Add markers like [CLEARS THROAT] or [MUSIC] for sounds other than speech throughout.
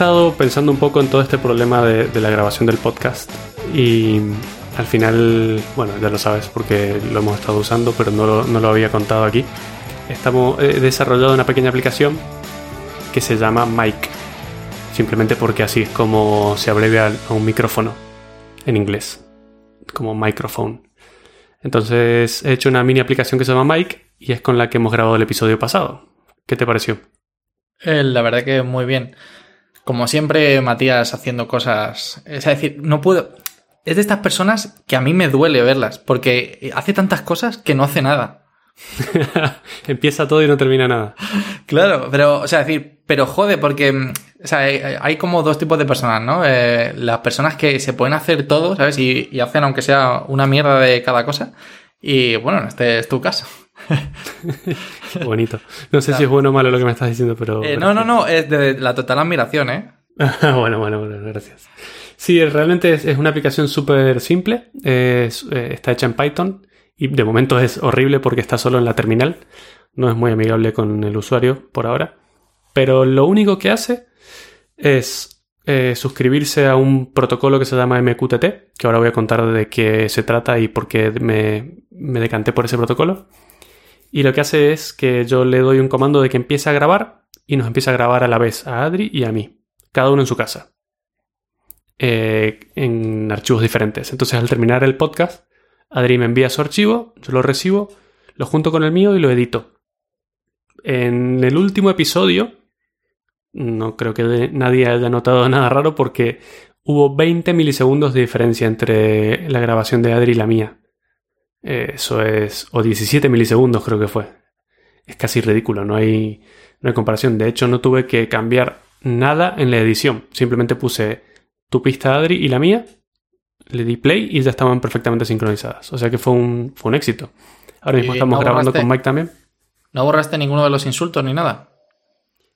estado pensando un poco en todo este problema de, la grabación del podcast y al final, bueno, ya lo sabes porque lo hemos estado usando, pero no lo, había contado aquí. Estamos, he desarrollado una pequeña aplicación que se llama Mic, simplemente porque así es como se abrevia a un micrófono en inglés, como microphone. Entonces he hecho una mini aplicación que se llama Mic y es con la que hemos grabado el episodio pasado. ¿Qué te pareció? Eh, la verdad que muy bien. Como siempre, Matías haciendo cosas. Es decir, no puedo. Es de estas personas que a mí me duele verlas, porque hace tantas cosas que no hace nada. [LAUGHS] Empieza todo y no termina nada. Claro, pero, o sea, decir, pero jode, porque o sea, hay, como dos tipos de personas, ¿no? Eh, las personas que se pueden hacer todo, ¿sabes? Y, y, hacen aunque sea una mierda de cada cosa. Y bueno, este es tu caso. [LAUGHS] Bonito. No sé si es bueno o malo lo que me estás diciendo, pero... Eh, no, no, no, es de la total admiración, ¿eh? [LAUGHS] bueno, bueno, bueno, gracias. Sí, realmente es, una aplicación súper simple. Eh, está hecha en Python y de momento es horrible porque está solo en la terminal. No es muy amigable con el usuario por ahora. Pero lo único que hace es eh, suscribirse a un protocolo que se llama MQTT, que ahora voy a contar de qué se trata y por qué me, me decanté por ese protocolo. Y lo que hace es que yo le doy un comando de que empiece a grabar y nos empieza a grabar a la vez a Adri y a mí, cada uno en su casa, eh, en archivos diferentes. Entonces al terminar el podcast, Adri me envía su archivo, yo lo recibo, lo junto con el mío y lo edito. En el último episodio, no creo que nadie haya notado nada raro porque hubo 20 milisegundos de diferencia entre la grabación de Adri y la mía. Eh, eso es. O 17 milisegundos creo que fue. Es casi ridículo, no hay, no hay comparación. De hecho, no tuve que cambiar nada en la edición. Simplemente puse tu pista Adri y la mía, le di play y ya estaban perfectamente sincronizadas. O sea que fue un, fue un éxito. Ahora mismo estamos grabando con Mike también. ¿No borraste ninguno de los insultos ni nada?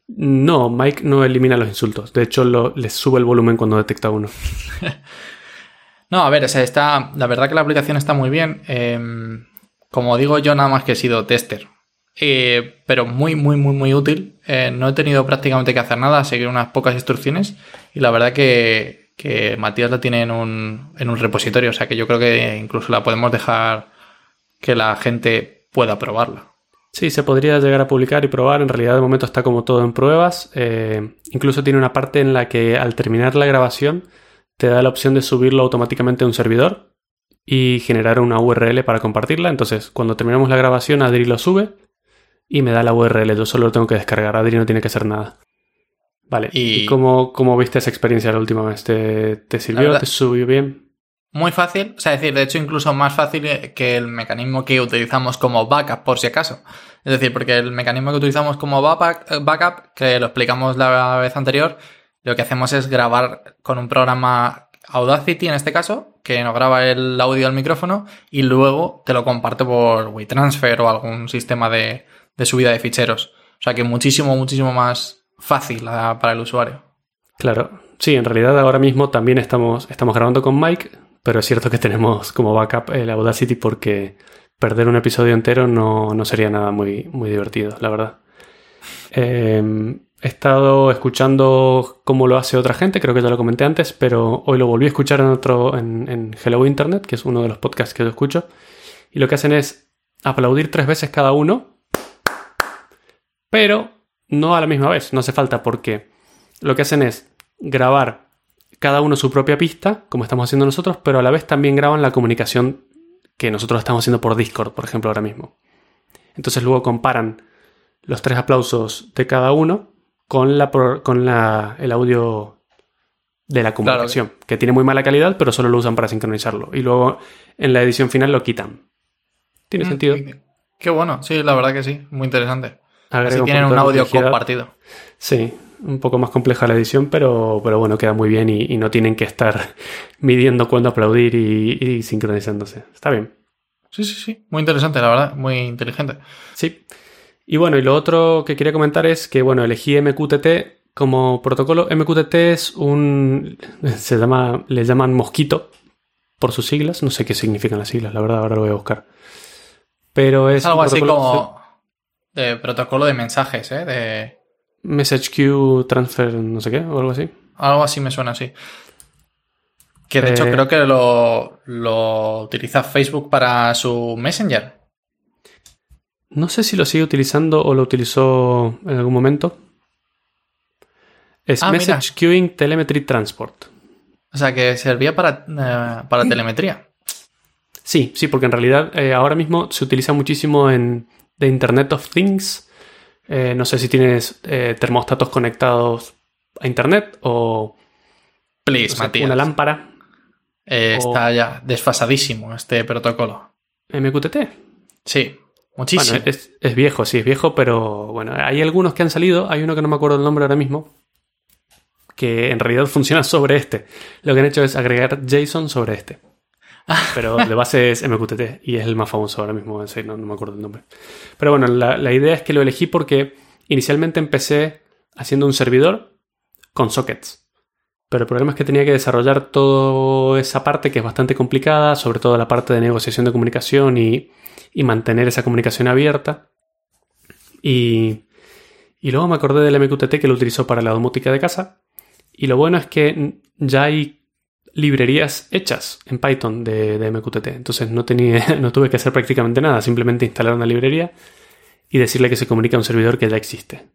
No, Mike no elimina los insultos. De hecho, lo, le sube el volumen cuando detecta uno. [LAUGHS] No, a ver, está, la verdad que la aplicación está muy bien. Em, como digo, yo nada más que he sido tester. Eh, pero muy, muy, muy, muy útil. Eh, no he tenido prácticamente que hacer nada, seguir unas pocas instrucciones. Y la verdad que, que Matías la tiene en un, en un repositorio. O sea que yo creo que incluso la podemos dejar que la gente pueda probarla. Sí, se podría llegar a publicar y probar. En realidad, de momento está como todo en pruebas. Eh, incluso tiene una parte en la que al terminar la grabación te da la opción de subirlo automáticamente a un servidor y generar una URL para compartirla. Entonces, cuando terminamos la grabación, Adri lo sube y me da la URL. Yo solo lo tengo que descargar. Adri no tiene que hacer nada. Vale. ¿Y, cómo, viste esa experiencia la última vez? ¿Te, sirvió? ¿Te subió bien? Muy fácil. O sea, decir, de hecho, incluso más fácil que el mecanismo que utilizamos como backup, por si acaso. Es decir, porque el mecanismo que utilizamos como backup, que lo explicamos la vez anterior, lo que hacemos es grabar con un programa Audacity en este caso, que nos graba el audio al micrófono y luego te lo comparte por WeTransfer o algún sistema de, subida de ficheros. O sea que muchísimo, muchísimo más fácil para el usuario. Claro, sí, en realidad ahora mismo también estamos, estamos grabando con Mike, pero es cierto que tenemos como backup el Audacity porque perder un episodio entero no, no sería nada muy, muy divertido, la verdad. Eh, He estado escuchando cómo lo hace otra gente, creo que ya lo comenté antes, pero hoy lo volví a escuchar en otro, en, Hello Internet, que es uno de los podcasts que yo escucho. Y lo que hacen es aplaudir tres veces cada uno, pero no a la misma vez, no hace falta porque lo que hacen es grabar cada uno su propia pista, como estamos haciendo nosotros, pero a la vez también graban la comunicación que nosotros estamos haciendo por Discord, por ejemplo, ahora mismo. Entonces luego comparan los tres aplausos de cada uno con, la, con la, el audio de la comunicación, que tiene muy mala calidad, pero solo lo usan para sincronizarlo. Y luego en la edición final lo quitan. ¿Tiene mm, sentido? Qué bueno, sí, la verdad que sí, muy interesante. Así tienen un audio compartido. Sí, un poco más compleja la edición, pero, pero bueno, queda muy bien y, no tienen que estar [LAUGHS] midiendo cuándo aplaudir y, y, sincronizándose. Está bien. Sí, sí, sí. Muy interesante, la verdad. Muy inteligente. Sí. Y bueno, y lo otro que quería comentar es que, bueno, elegí MQTT como protocolo. MQTT es un. [LAUGHS] Se llama. Le llaman Mosquito por sus siglas. No sé qué significan las siglas, la verdad, ahora lo voy a buscar. Pero es. algo así como. De protocolo de mensajes, ¿eh? De... Message Queue Transfer, no sé qué, o algo así. Algo así me suena así. Que de hecho Eh. creo que lo, lo utiliza Facebook para su Messenger. No sé si lo sigue utilizando o lo utilizó en algún momento. Es Ah, mira. Message Queuing Telemetry Transport. O sea, que servía para, eh, para telemetría. Sí, sí, porque en realidad eh, ahora mismo se utiliza muchísimo en The Internet of Things. Eh, no sé si tienes termostatos conectados a Internet o Please, Matías. una lámpara o- Está ya desfasadísimo este protocolo. MQTT. Sí, muchísimo. Bueno, es, es viejo, sí, es viejo, pero bueno, hay algunos que han salido. Hay uno que no me acuerdo el nombre ahora mismo, que en realidad funciona sobre este. Lo que han hecho es agregar JSON sobre este. Pero de base es MQTT y es el más famoso ahora mismo, en serio, no, no me acuerdo el nombre. Pero bueno, la, la idea es que lo elegí porque inicialmente empecé haciendo un servidor con sockets. Pero el problema es que tenía que desarrollar toda esa parte que es bastante complicada, sobre todo la parte de negociación de comunicación y, y mantener esa comunicación abierta. Y, y luego me acordé del MQTT que lo utilizó para la domótica de casa. Y lo bueno es que ya hay librerías hechas en Python de, de MQTT. Entonces no, tenía, [LAUGHS] no tuve que hacer prácticamente nada, simplemente instalar una librería y decirle que se comunica a un servidor que ya existe.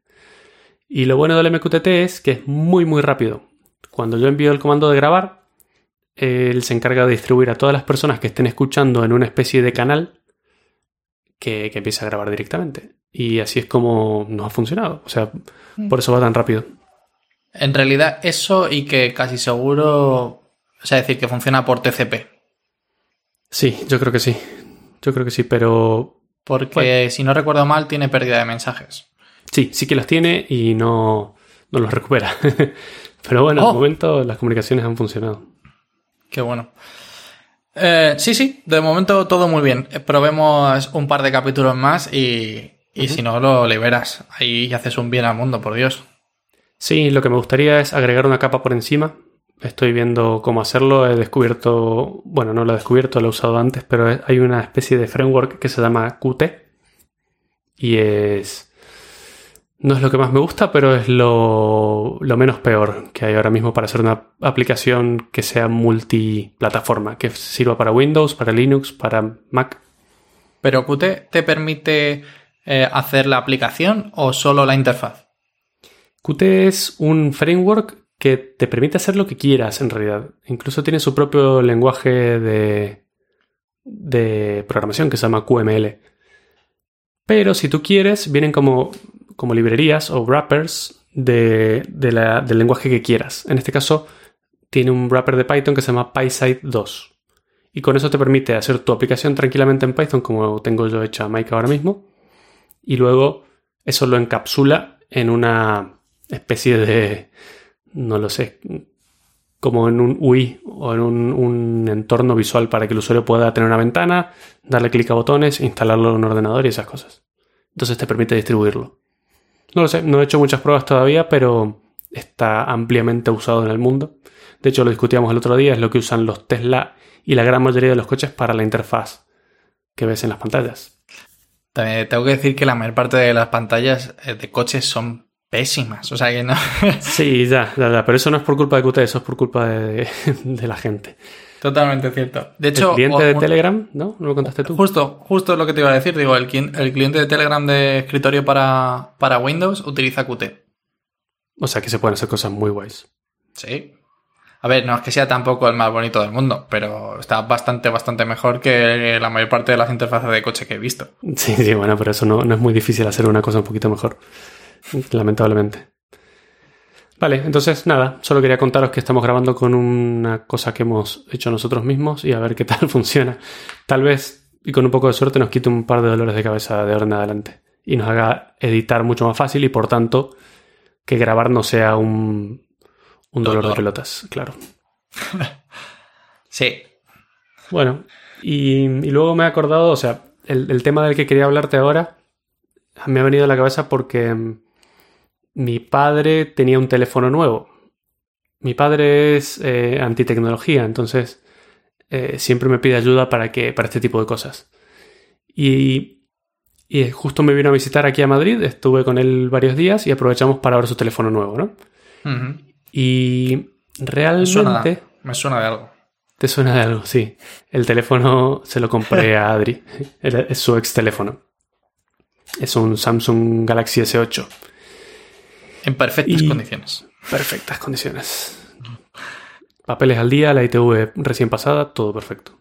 Y lo bueno del MQTT es que es muy muy rápido. Cuando yo envío el comando de grabar, él se encarga de distribuir a todas las personas que estén escuchando en una especie de canal que, que empiece a grabar directamente. Y así es como nos ha funcionado. O sea, por eso va tan rápido. En realidad, eso y que casi seguro. O sea, decir que funciona por TCP. Sí, yo creo que sí. Yo creo que sí, pero Porque Bueno. si no recuerdo mal, tiene pérdida de mensajes. sí, sí que los tiene y no, no los recupera. [LAUGHS] pero bueno, Oh. de momento las comunicaciones han funcionado. Qué bueno. Eh, sí, sí, de momento todo muy bien. Probemos un par de capítulos más y, y si no, lo liberas. Ahí haces un bien al mundo, por Dios. Sí, lo que me gustaría es agregar una capa por encima. Estoy viendo cómo hacerlo. He descubierto, bueno, no lo he descubierto, lo he usado antes, pero hay una especie de framework que se llama Qt. Y es... No es lo que más me gusta, pero es lo, lo menos peor que hay ahora mismo para hacer una aplicación que sea multiplataforma, que sirva para Windows, para Linux, para Mac. Pero Qt te permite eh, hacer la aplicación o solo la interfaz. Qt es un framework que te permite hacer lo que quieras en realidad. Incluso tiene su propio lenguaje de, de programación que se llama QML. Pero si tú quieres, vienen como, como librerías o wrappers de, del lenguaje que quieras. En este caso, tiene un wrapper de Python que se llama PySide 2. Y con eso te permite hacer tu aplicación tranquilamente en Python, como tengo yo hecha Mike ahora mismo. Y luego eso lo encapsula en una especie de, no lo sé, como en un UI o en un, un entorno visual para que el usuario pueda tener una ventana, darle clic a botones, instalarlo en un ordenador y esas cosas. Entonces te permite distribuirlo. No lo sé, no he hecho muchas pruebas todavía, pero está ampliamente usado en el mundo. De hecho, lo discutíamos el otro día, es lo que usan los Tesla y la gran mayoría de los coches para la interfaz que ves en las pantallas. También tengo que decir que la mayor parte de las pantallas eh, de coches son pésimas. O sea que no. Sí, ya, ya, ya, pero eso no es por culpa de Qt, eso es por culpa de, [LAUGHS] de la gente. Totalmente cierto. De hecho, el cliente de Telegram, ¿no? ¿No lo contaste tú? Justo, justo lo que te iba a decir. Digo, el, el cliente de Telegram de escritorio para, para Windows utiliza Qt. O sea que se pueden hacer cosas muy guays. Sí. A ver, no es que sea tampoco el más bonito del mundo, pero está bastante, bastante mejor que la mayor parte de las interfaces de coche que he visto. [LAUGHS] Sí, sí, bueno, pero eso no, no es muy difícil hacer una cosa un poquito mejor. Lamentablemente. Vale, entonces nada, solo quería contaros que estamos grabando con una cosa que hemos hecho nosotros mismos y a ver qué tal [LAUGHS] funciona. Tal vez, y con un poco de suerte, nos quite un par de dolores de cabeza de ahora en adelante y nos haga editar mucho más fácil y por tanto que grabar no sea un, un dolor de pelotas, claro. [LAUGHS] Sí. Bueno, y, y luego me he acordado, o sea, el, el tema del que quería hablarte ahora me ha venido a la cabeza porque mi padre tenía un teléfono nuevo. Mi padre es eh, antitecnología, entonces eh, siempre me pide ayuda para, que, para este tipo de cosas. Y Y justo me vino a visitar aquí a Madrid, estuve con él varios días y aprovechamos para ver su teléfono nuevo, ¿no? Y realmente... Me suena, de algo. ¿Te suena de algo? Sí. El teléfono se lo compré a Adri. [LAUGHS] Es su ex teléfono. Es un Samsung Galaxy S8. En perfectas condiciones. Perfectas condiciones. Papeles al día, la ITV recién pasada, todo perfecto.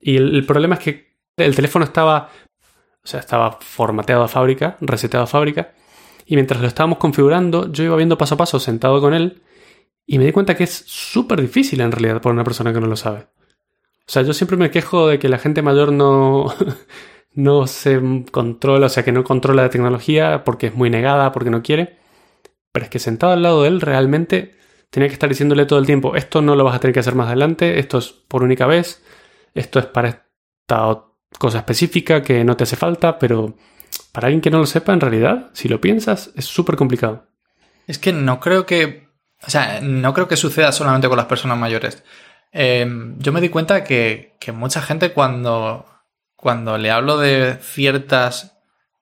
Y el problema es que el teléfono estaba o sea, estaba formateado a fábrica, reseteado a fábrica. Y mientras lo estábamos configurando, yo iba viendo paso a paso sentado con él y me di cuenta que es súper difícil en realidad para una persona que no lo sabe. O sea, yo siempre me quejo de que la gente mayor no, [LAUGHS] no se controla, o sea, que no controla la tecnología porque es muy negada, porque no quiere. Pero es que sentado al lado de él realmente tenía que estar diciéndole todo el tiempo, esto no lo vas a tener que hacer más adelante, esto es por única vez, esto es para esta cosa específica que no te hace falta, pero para alguien que no lo sepa, en realidad, si lo piensas, es súper complicado. Es que no creo que. O sea, no creo que suceda solamente con las personas mayores. Em, yo me di cuenta que, que, mucha gente cuando, cuando le hablo de ciertas.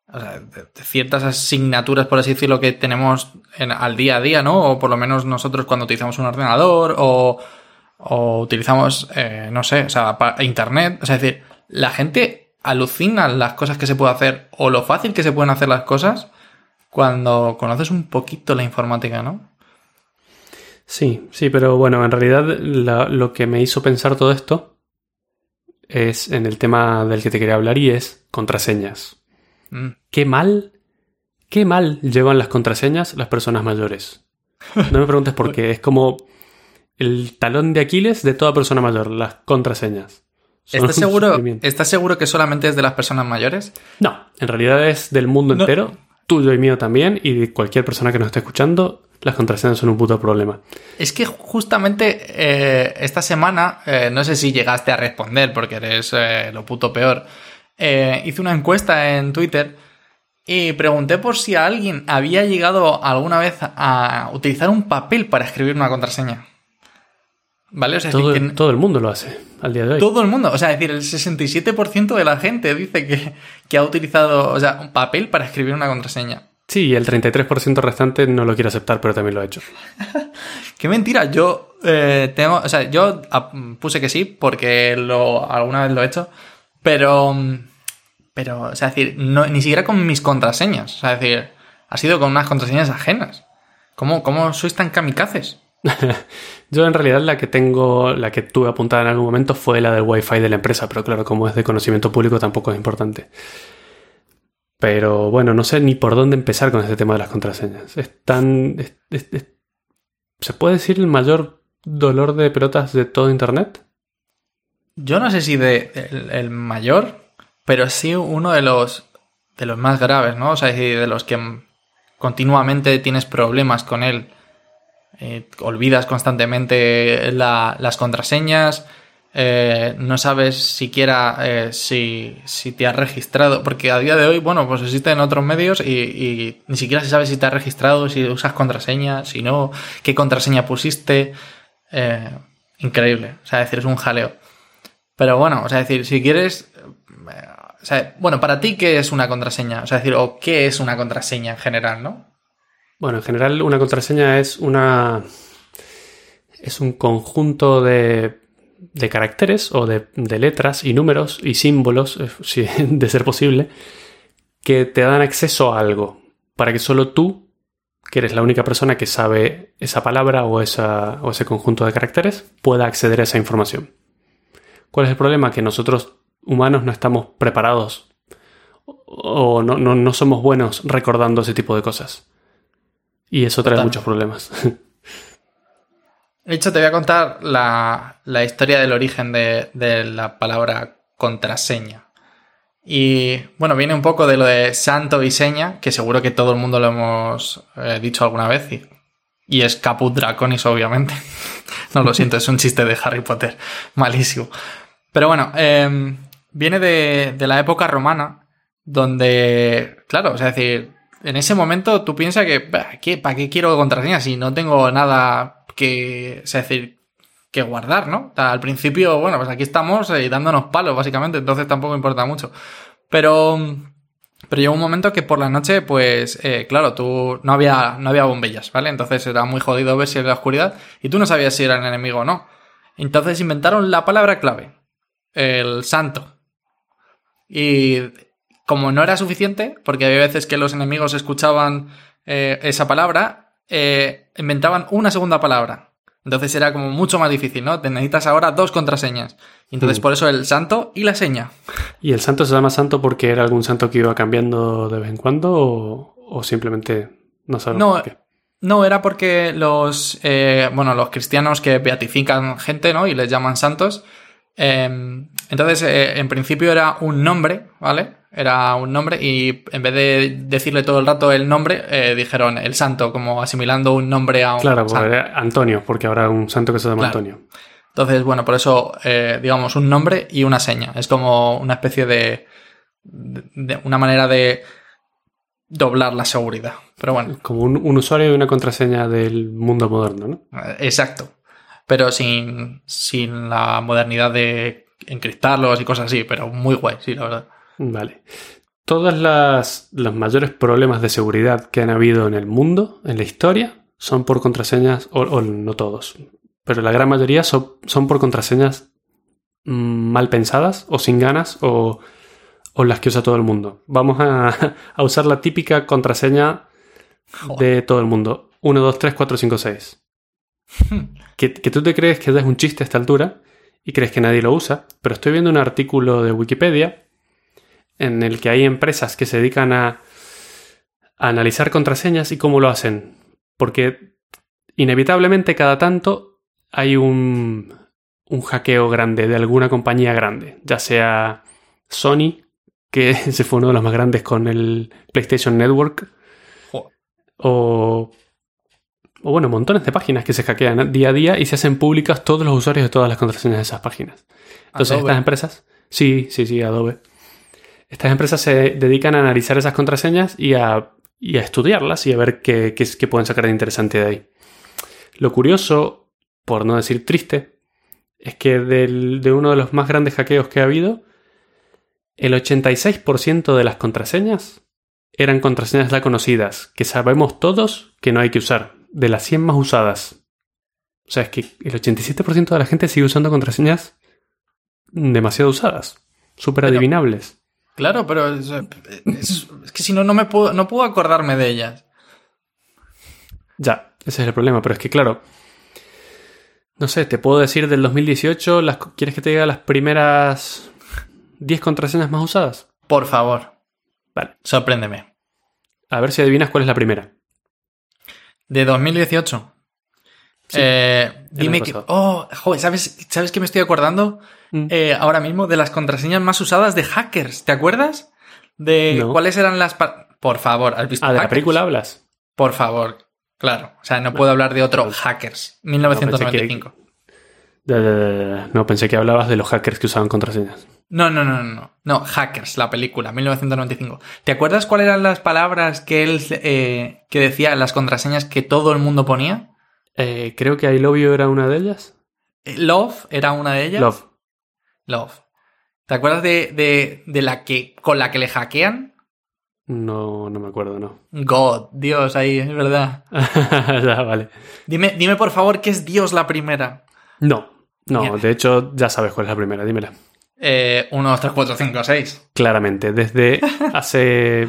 O sea, de, ciertas asignaturas, por así decirlo, que tenemos al día a día, ¿no? O por lo menos nosotros cuando utilizamos un ordenador o, o utilizamos, eh, no sé, o sea, internet. O sea, es decir, la gente alucina las cosas que se puede hacer o lo fácil que se pueden hacer las cosas cuando conoces un poquito la informática, ¿no? Sí, sí, pero bueno, en realidad lo que me hizo pensar todo esto es en el tema del que te quería hablar y es contraseñas. Mm. Qué mal, qué mal llevan las contraseñas las personas mayores. No me preguntes por qué, es como el talón de Aquiles de toda persona mayor, las contraseñas. ¿Estás seguro, ¿Estás seguro que solamente es de las personas mayores? No, en realidad es del mundo entero, tuyo y mío también, y de cualquier persona que nos esté escuchando, las contraseñas son un puto problema. Es que justamente eh, esta semana, eh, no sé si llegaste a responder porque eres eh, lo puto peor, hice una encuesta en Twitter y pregunté por si alguien había llegado alguna vez a utilizar un papel para escribir una contraseña. ¿Vale? O sea, todo, todo, el mundo lo hace al día de hoy. Todo el mundo. O sea, es decir, el 67% de la gente dice que, ha utilizado o sea, un papel para escribir una contraseña. Sí, y el 33% restante no lo quiere aceptar, pero también lo ha hecho. [LAUGHS] Qué mentira. Yo eh, tengo. O sea, yo puse que sí, porque lo, alguna vez lo he hecho. Pero. Pero, o sea, es decir, no, ni siquiera con mis contraseñas. O sea, es decir, ha sido con unas contraseñas ajenas. ¿Cómo, cómo sois tan kamikazes? [LAUGHS] Yo en realidad la que tengo, la que tuve apuntada en algún momento fue la del Wi-Fi de la empresa, pero claro, como es de conocimiento público tampoco es importante. Pero bueno, no sé ni por dónde empezar con este tema de las contraseñas. Es tan... ¿Se puede decir el mayor dolor de pelotas de todo Internet? Yo no sé si de el, mayor, pero sí uno de los de los más graves, ¿no? O sea, de los que continuamente tienes problemas con él eh, olvidas constantemente las contraseñas, eh, no sabes siquiera eh, si, te has registrado, porque a día de hoy, bueno, pues existen otros medios y, ni siquiera se sabe si te has registrado, si usas contraseña, si no, qué contraseña pusiste. increíble, o sea, decir, es un jaleo. Pero bueno, o sea, decir, si quieres... O sea, bueno, para ti, ¿qué es una contraseña? O sea, decir, o qué es una contraseña en general, ¿no? Bueno, en general una contraseña es una. es un conjunto de, de caracteres o de, letras y números y símbolos, eh, [LAUGHS] si de ser posible, que te dan acceso a algo. Para que solo tú, que eres la única persona que sabe esa palabra o, esa, o ese conjunto de caracteres, pueda acceder a esa información. ¿Cuál es el problema? Que nosotros humanos no estamos preparados o no, no somos buenos recordando ese tipo de cosas. Y eso trae muchos problemas. [LAUGHS] De hecho, te voy a contar la, historia del origen de, la palabra contraseña. Y bueno, viene un poco de lo de santo y seña, que seguro que todo el mundo lo hemos eh, dicho alguna vez. Y, es Caput Draconis, obviamente. [LAUGHS] no lo siento, es un chiste de Harry Potter. Malísimo. Pero bueno, em, viene de, de la época romana, donde, claro, o sea, es decir, en ese momento tú piensas que, ¿para qué quiero contraseña si no tengo nada que, es decir, que guardar, ¿no? Al principio, bueno, pues aquí estamos eh, dándonos palos, básicamente, entonces tampoco importa mucho. Pero, Pero llegó un momento que por la noche, pues, eh, claro, tú no había, no había bombillas, ¿vale? Entonces era muy jodido ver si era la oscuridad y tú no sabías si era el enemigo o no. Entonces inventaron la palabra clave, el santo. Y como no era suficiente, porque había veces que los enemigos escuchaban eh, esa palabra, eh, inventaban una segunda palabra. Entonces era como mucho más difícil, ¿no? Te necesitas ahora dos contraseñas. Entonces Mm. por eso el santo y la seña. ¿Y el santo se llama santo porque era algún santo que iba cambiando de vez en cuando o, o simplemente no sabemos No, por qué? No, era porque los, eh, bueno, los cristianos que beatifican gente, ¿no? Y les llaman santos. eh, entonces, eh, en principio era un nombre, ¿vale? Era un nombre y en vez de decirle todo el rato el nombre, eh, dijeron el santo, como asimilando un nombre a un Claro, pues, santo. era Antonio, porque habrá un santo que se llama Claro. Antonio. Entonces, bueno, por eso, eh, digamos, un nombre y una seña. Es como una especie de, de- de una manera de doblar la seguridad. Pero bueno. Como un, un usuario y una contraseña del mundo moderno, ¿no? Eh, Exacto. Pero sin, sin la modernidad de encriptarlos y cosas así, pero muy guay, sí, la verdad. Vale. Todos las, los mayores problemas de seguridad que han habido en el mundo, en la historia, son por contraseñas, o, o no todos, pero la gran mayoría son, son por contraseñas mm, mal pensadas o sin ganas o, o las que usa todo el mundo. Vamos a, [LAUGHS] a usar la típica contraseña Joder. de todo el mundo. 1, 2, 3, 4, 5, 6. Que, que tú te crees que ya es un chiste a esta altura y crees que nadie lo usa, pero estoy viendo un artículo de Wikipedia en el que hay empresas que se dedican a, a analizar contraseñas y cómo lo hacen. Porque inevitablemente cada tanto hay un, un hackeo grande de alguna compañía grande, ya sea Sony, que [LAUGHS] se fue uno de los más grandes con el PlayStation Network, Joder. o, o bueno, montones de páginas que se hackean día a día y se hacen públicas todos los usuarios de todas las contraseñas de esas páginas. Entonces Adobe. estas empresas, sí, sí, sí, Adobe. Estas empresas se dedican a analizar esas contraseñas y a, estudiarlas y a ver qué, pueden sacar de interesante de ahí. Lo curioso, por no decir triste, es que de uno de los más grandes hackeos que ha habido, el 86% de las contraseñas eran contraseñas ya conocidas, que sabemos todos que no hay que usar, de las 100 más usadas. O sea, es que el 87% de la gente sigue usando contraseñas demasiado usadas, súper adivinables. Claro, pero es, es- es que si no, no me puedo, no puedo acordarme de ellas. Ya, ese es el problema, pero es que claro, no sé, te puedo decir del 2018, las, ¿quieres que te diga las primeras 10 contraseñas más usadas? Por favor, Vale, sorpréndeme. a ver si adivinas cuál es la primera. De 2018. Sí, Eh, dime que. Oh, joder, ¿sabes, ¿sabes qué me estoy acordando? Mm. Eh, ahora mismo de las contraseñas más usadas de hackers. ¿Te acuerdas? De No. cuáles eran las. Por favor, ¿has visto Ah, de la película hablas. Por favor. Claro. O sea, no puedo hablar de otro Hackers. 1995. Ya, ya, ya, ya. No, pensé que hablabas de los hackers que usaban contraseñas. No, no, no, no, no. No, Hackers, la película, 1995. ¿Te acuerdas cuáles eran las palabras que él eh, que decía las contraseñas que todo el mundo ponía? Eh, creo que I Love You era una de ellas. Eh, Love era una de ellas. Love. Love. ¿Te acuerdas de, de, de la que con la que le hackean? No, no me acuerdo, no. God, Dios, ahí, es verdad. [LAUGHS] ya, vale. Dime, dime por favor qué es Dios la primera. No, no, Mierda. de hecho ya sabes cuál es la primera, dímela. Eh, 1, 2, 3, 4, 5, 6. Claramente, desde [LAUGHS] hace.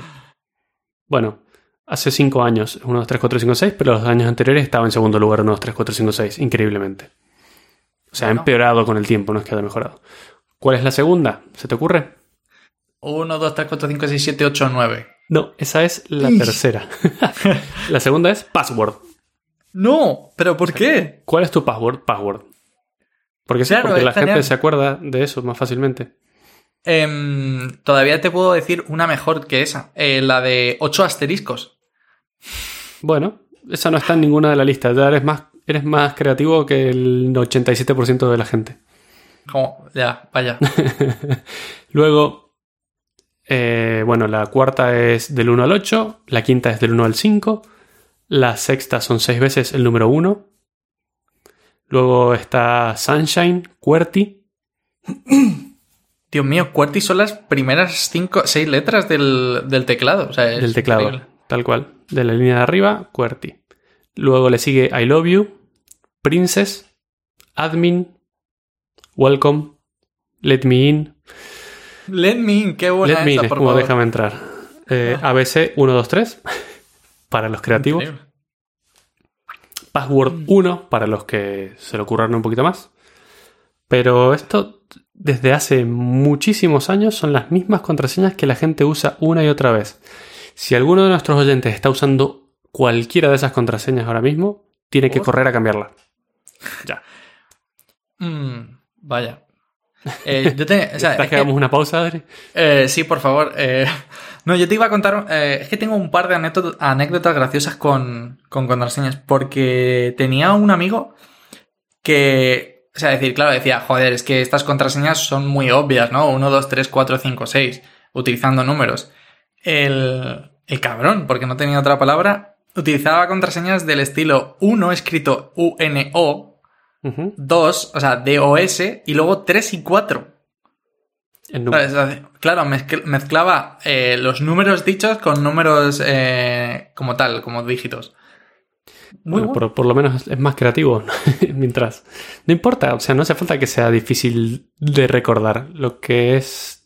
Bueno, hace 5 años, 1, 2, 3, 4, 5, 6, pero los años anteriores estaba en segundo lugar 1, 2, 3, 4, 5, 6, increíblemente. O sea, ha Bueno. empeorado con el tiempo, no es que haya mejorado. ¿Cuál es la segunda? ¿Se te ocurre? 1, 2, 3, 4, 5, 6, 7, 8, 9. No, esa es la Ish. tercera. [LAUGHS] la segunda es password. No, pero ¿por qué? ¿Cuál es tu password? Password. Porque sí, Claro, porque es la gente genial. se acuerda de eso más fácilmente. Em, todavía te puedo decir una mejor que esa. Eh, la de 8 asteriscos. Bueno, esa no está en ninguna de la lista. Ya eres más, eres más creativo que el 87% de la gente. Como, ya, vaya. [LAUGHS] Luego, eh, bueno, la cuarta es del 1 al 8, la quinta es del 1 al 5, la sexta son 6 veces el número 1. Luego está Sunshine, QWERTY. [CLEARS THROAT] Dios mío, QWERTY son las primeras cinco, seis letras del, del teclado. O sea, del teclado, increíble. tal cual. De la línea de arriba, QWERTY. Luego le sigue I love you, Princess, Admin, Welcome, Let me in. Let me in, qué buena Let me in por como favor. déjame entrar. Eh, Ah. ABC 123 [LAUGHS] para los creativos. Increíble. Password 1 para los que se lo ocurraron un poquito más. Pero esto desde hace muchísimos años son las mismas contraseñas que la gente usa una y otra vez. Si alguno de nuestros oyentes está usando cualquiera de esas contraseñas ahora mismo, tiene que correr a cambiarla. Ya. Mm, vaya. Eh, yo te, o sea, ¿Estás es que hagamos una pausa, Adri? Eh, sí, por favor. eh, [LAUGHS] no, yo te iba a contar. eh, es que tengo un par de anécdotas, anécdotas graciosas con, con contraseñas. Porque tenía un amigo que. O sea, decir, claro, decía, joder, es que estas contraseñas son muy obvias, ¿no? 1, 2, 3, 4, 5, 6. Utilizando números. El, el cabrón, porque no tenía otra palabra, utilizaba contraseñas del estilo 1 escrito U-N-O, Ujú. 2, o sea, D-O-S, y luego 3 y 4. El número. ¿Sabes? Claro, mezcl- mezclaba eh, los números dichos con números eh, como tal, como dígitos. Muy Bueno, bueno. por, por lo menos es más creativo. [LAUGHS] Mientras. No importa, o sea, no hace falta que sea difícil de recordar. Lo que es.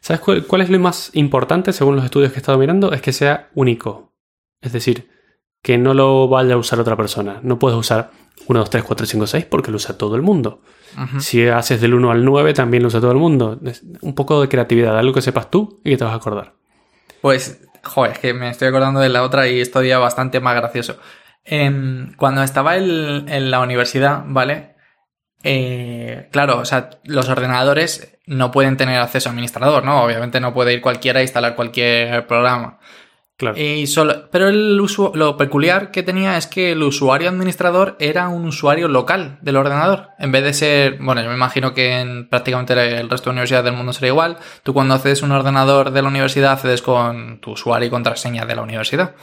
¿Sabes cuál, cuál es lo más importante según los estudios que he estado mirando? Es que sea único. Es decir, que no lo vaya a usar otra persona. No puedes usar 1, 2, 3, 4, 5, 6 porque lo usa todo el mundo. Si haces del 1 al 9 también lo usa todo el mundo. Un poco de creatividad, algo que sepas tú y que te vas a acordar. Pues, joder, es que me estoy acordando de la otra y esto ya bastante más gracioso. Em, cuando estaba en, en la universidad, ¿vale? Eh, claro, o sea, los ordenadores no pueden tener acceso a administrador, ¿no? Obviamente no puede ir cualquiera a instalar cualquier programa. Claro. Y solo, pero el usu- lo peculiar que tenía es que el usuario administrador era un usuario local del ordenador. En vez de ser, bueno, yo me imagino que en prácticamente el resto de universidades del mundo será igual. Tú cuando accedes a un ordenador de la universidad accedes con tu usuario y contraseña de la universidad.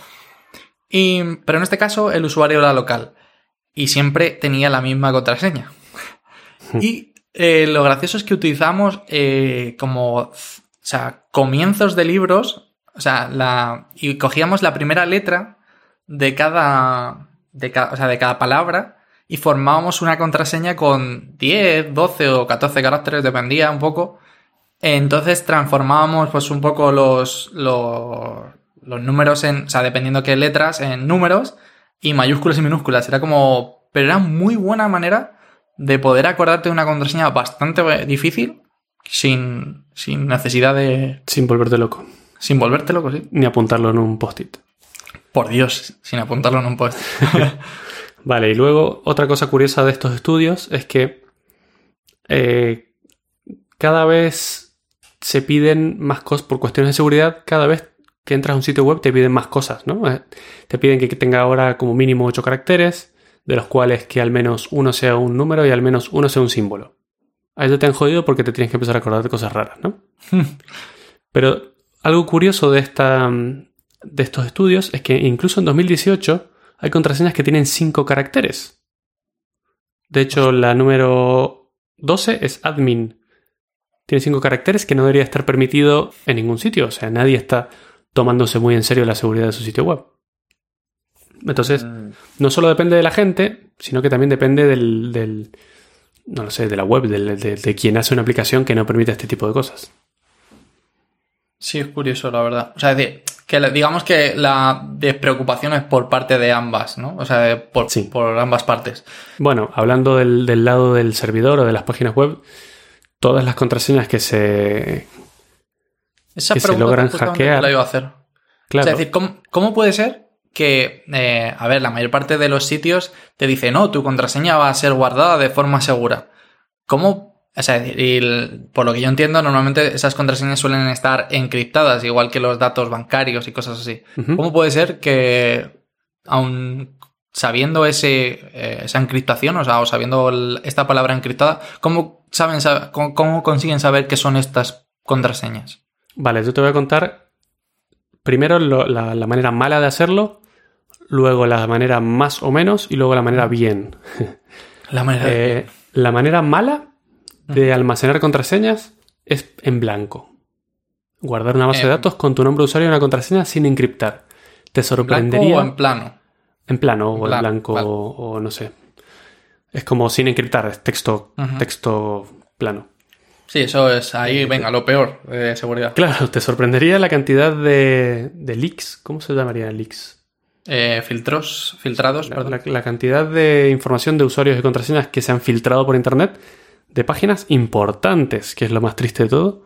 Y, pero en este caso el usuario era local. Y siempre tenía la misma contraseña. y eh, lo gracioso es que utilizamos eh, como, o sea, comienzos de libros o sea, la. Y cogíamos la primera letra de cada. De ca- o sea, de cada palabra. Y formábamos una contraseña con 10, 12 o 14 caracteres, dependía un poco. Entonces transformábamos, pues, un poco los. los, los números en. O sea, dependiendo qué letras, en números. Y mayúsculas y minúsculas. Era como. Pero era muy buena manera de poder acordarte de una contraseña bastante difícil. Sin, sin necesidad de. Sin volverte loco. Sin volverte loco, sí. Ni apuntarlo en un post-it. Por Dios, sin apuntarlo en un post. [LAUGHS] Vale, y luego otra cosa curiosa de estos estudios es que eh, cada vez se piden más cosas, por cuestiones de seguridad, cada vez que entras a un sitio web te piden más cosas, ¿no? Eh, Te piden que tenga ahora como mínimo 8 caracteres, de los cuales que al menos uno sea un número y al menos uno sea un símbolo. A eso te han jodido porque te tienes que empezar a acordar de cosas raras, ¿no? [LAUGHS] Pero algo curioso de, esta, mm, de estos estudios es que incluso en 2018 hay contraseñas que tienen 5 caracteres. De hecho, la número 12 es admin. Tiene 5 caracteres que no debería estar permitido en ningún sitio. O sea, nadie está tomándose muy en serio la seguridad de su sitio web. Entonces, no solo depende de la gente, sino que también depende del, del- no lo sé, de la web, de quien hace una aplicación que no permite este tipo de cosas. Sí, es curioso, la verdad. O sea, es decir, que digamos que la despreocupación es por parte de ambas, ¿no? O sea, por, Sí. por ambas partes. Bueno, hablando del, del lado del servidor o de las páginas web, todas las contraseñas que se... Esa Que se pregunta logran hackear. la iba a hacer. Claro, O sea, es decir, ¿cómo, cómo puede ser que, eh, a ver, la mayor parte de los sitios te dice, no, tu contraseña va a ser guardada de forma segura? ¿Cómo? O sea, el- por lo que yo entiendo, normalmente esas contraseñas suelen estar encriptadas, igual que los datos bancarios y cosas así. ¿Cómo puede ser que, aun sabiendo ese, eh, esa encriptación, o sea, o sabiendo el- esta palabra encriptada, ¿cómo, saben, sab- cómo, cómo consiguen saber qué son estas contraseñas? Vale, yo te voy a contar primero lo- la, la manera mala de hacerlo, luego la manera más o menos y luego la manera bien. La manera Eh, la manera mala de almacenar contraseñas es en blanco. Guardar una base de Eh, datos con tu nombre de usuario y una contraseña sin encriptar. Te ¿Blanco sorprendería. o en plano? En plano o en blanco vale. o, o no sé. Es como sin encriptar, es texto, texto plano. Sí, eso es ahí, venga, lo peor de seguridad. Claro, te sorprendería la cantidad de, de leaks. ¿Cómo se llamaría leaks? Eh, filtros, filtrados, La, perdón. la- la cantidad de información de usuarios y contraseñas que se han filtrado por internet de páginas importantes, que es lo más triste de todo,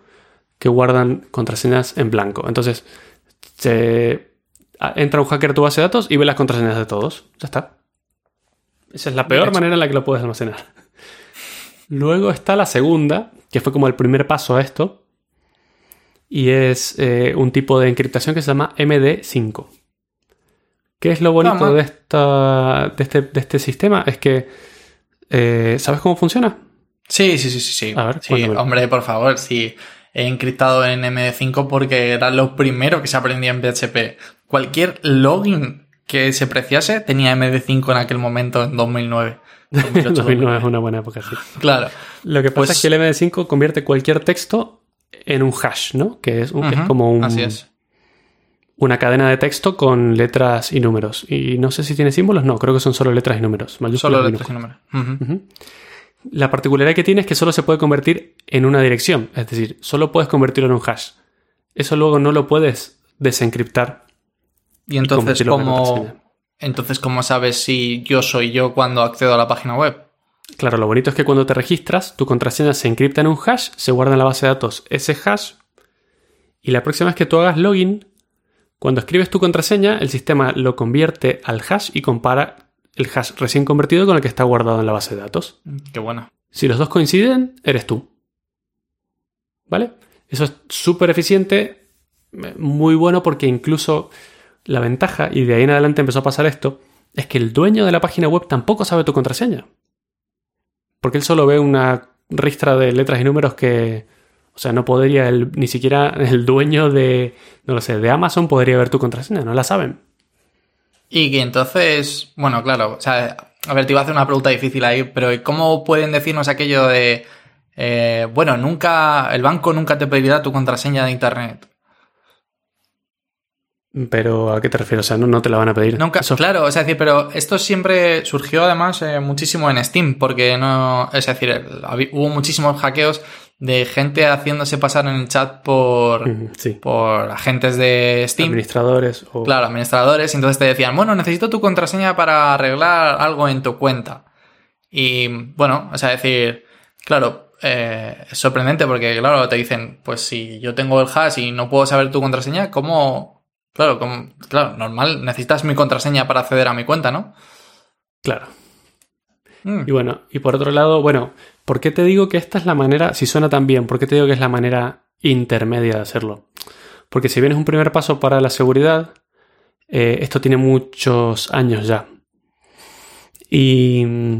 que guardan contraseñas en blanco. Entonces, se- entra un hacker a tu base de datos y ve las contraseñas de todos. Ya está. Esa es la peor manera en la que lo puedes almacenar. Luego está la segunda, que fue como el primer paso a esto, y es eh, un tipo de encriptación que se llama MD5. ¿Qué es lo bonito de, esta, de, este, de este sistema? Es que, eh, ¿sabes cómo funciona? Sí, sí, sí, sí, sí. A ver, sí, hombre, por favor, sí. He encriptado en MD5 porque era lo primero que se aprendía en PHP. Cualquier login que se preciase tenía MD5 en aquel momento, en 2009. 2008, 2009 es una buena época, sí. Claro. Lo que pasa Pues- es que el MD5 convierte cualquier texto en un hash, ¿no? Que es, un- es como un- Así es. una cadena de texto con letras y números. Y no sé si tiene símbolos, no, creo que son solo letras y números. mayúsculas Solo y letras y números. La particularidad que tiene es que solo se puede convertir en una dirección, es decir, solo puedes convertirlo en un hash. Eso luego no lo puedes desencriptar. Y entonces, ¿cómo, entonces, ¿cómo sabes si yo soy yo cuando accedo a la página web? Claro, lo bonito es que cuando te registras, tu contraseña se encripta en un hash, se guarda en la base de datos ese hash, y la próxima vez que tú hagas login, cuando escribes tu contraseña, el sistema lo convierte al hash y compara el hash recién convertido con el que está guardado en la base de datos. Qué bueno. Si los dos coinciden, eres tú. ¿Vale? Eso es súper eficiente, eh, muy bueno porque incluso la ventaja, y de ahí en adelante empezó a pasar esto, es que el dueño de la página web tampoco sabe tu contraseña. Porque él solo ve una ristra de letras y números que... O sea, no podría, el- ni siquiera el dueño de, no lo sé, de Amazon podría ver tu contraseña, no la saben. Y que entonces, bueno, claro, o sea, a ver, te iba a hacer una pregunta difícil ahí, pero ¿y ¿cómo pueden decirnos aquello de, eh, bueno, nunca, el banco nunca te pedirá tu contraseña de internet? Pero ¿a qué te refieres? O sea, no, no te la van a pedir. Nunca, Eso- claro, es decir, pero esto siempre surgió además eh, muchísimo en Steam, porque no, es decir, hubo muchísimos hackeos de gente haciéndose pasar en el chat por, Sí. por agentes de Steam. Administradores o... Claro, administradores, y entonces te decían, bueno, necesito tu contraseña para arreglar algo en tu cuenta. Y bueno, o sea, decir, claro, eh, es sorprendente porque, claro, te dicen, pues si yo tengo el hash y no puedo saber tu contraseña, ¿cómo? Claro, como, claro, normal, necesitas mi contraseña para acceder a mi cuenta, ¿no? Claro. Mm, Y bueno, y por otro lado, bueno, ¿por qué te digo que esta es la manera, si suena tan bien, ¿por qué te digo que es la manera intermedia de hacerlo? Porque si bien es un primer paso para la seguridad, eh, esto tiene muchos años ya. Y mm,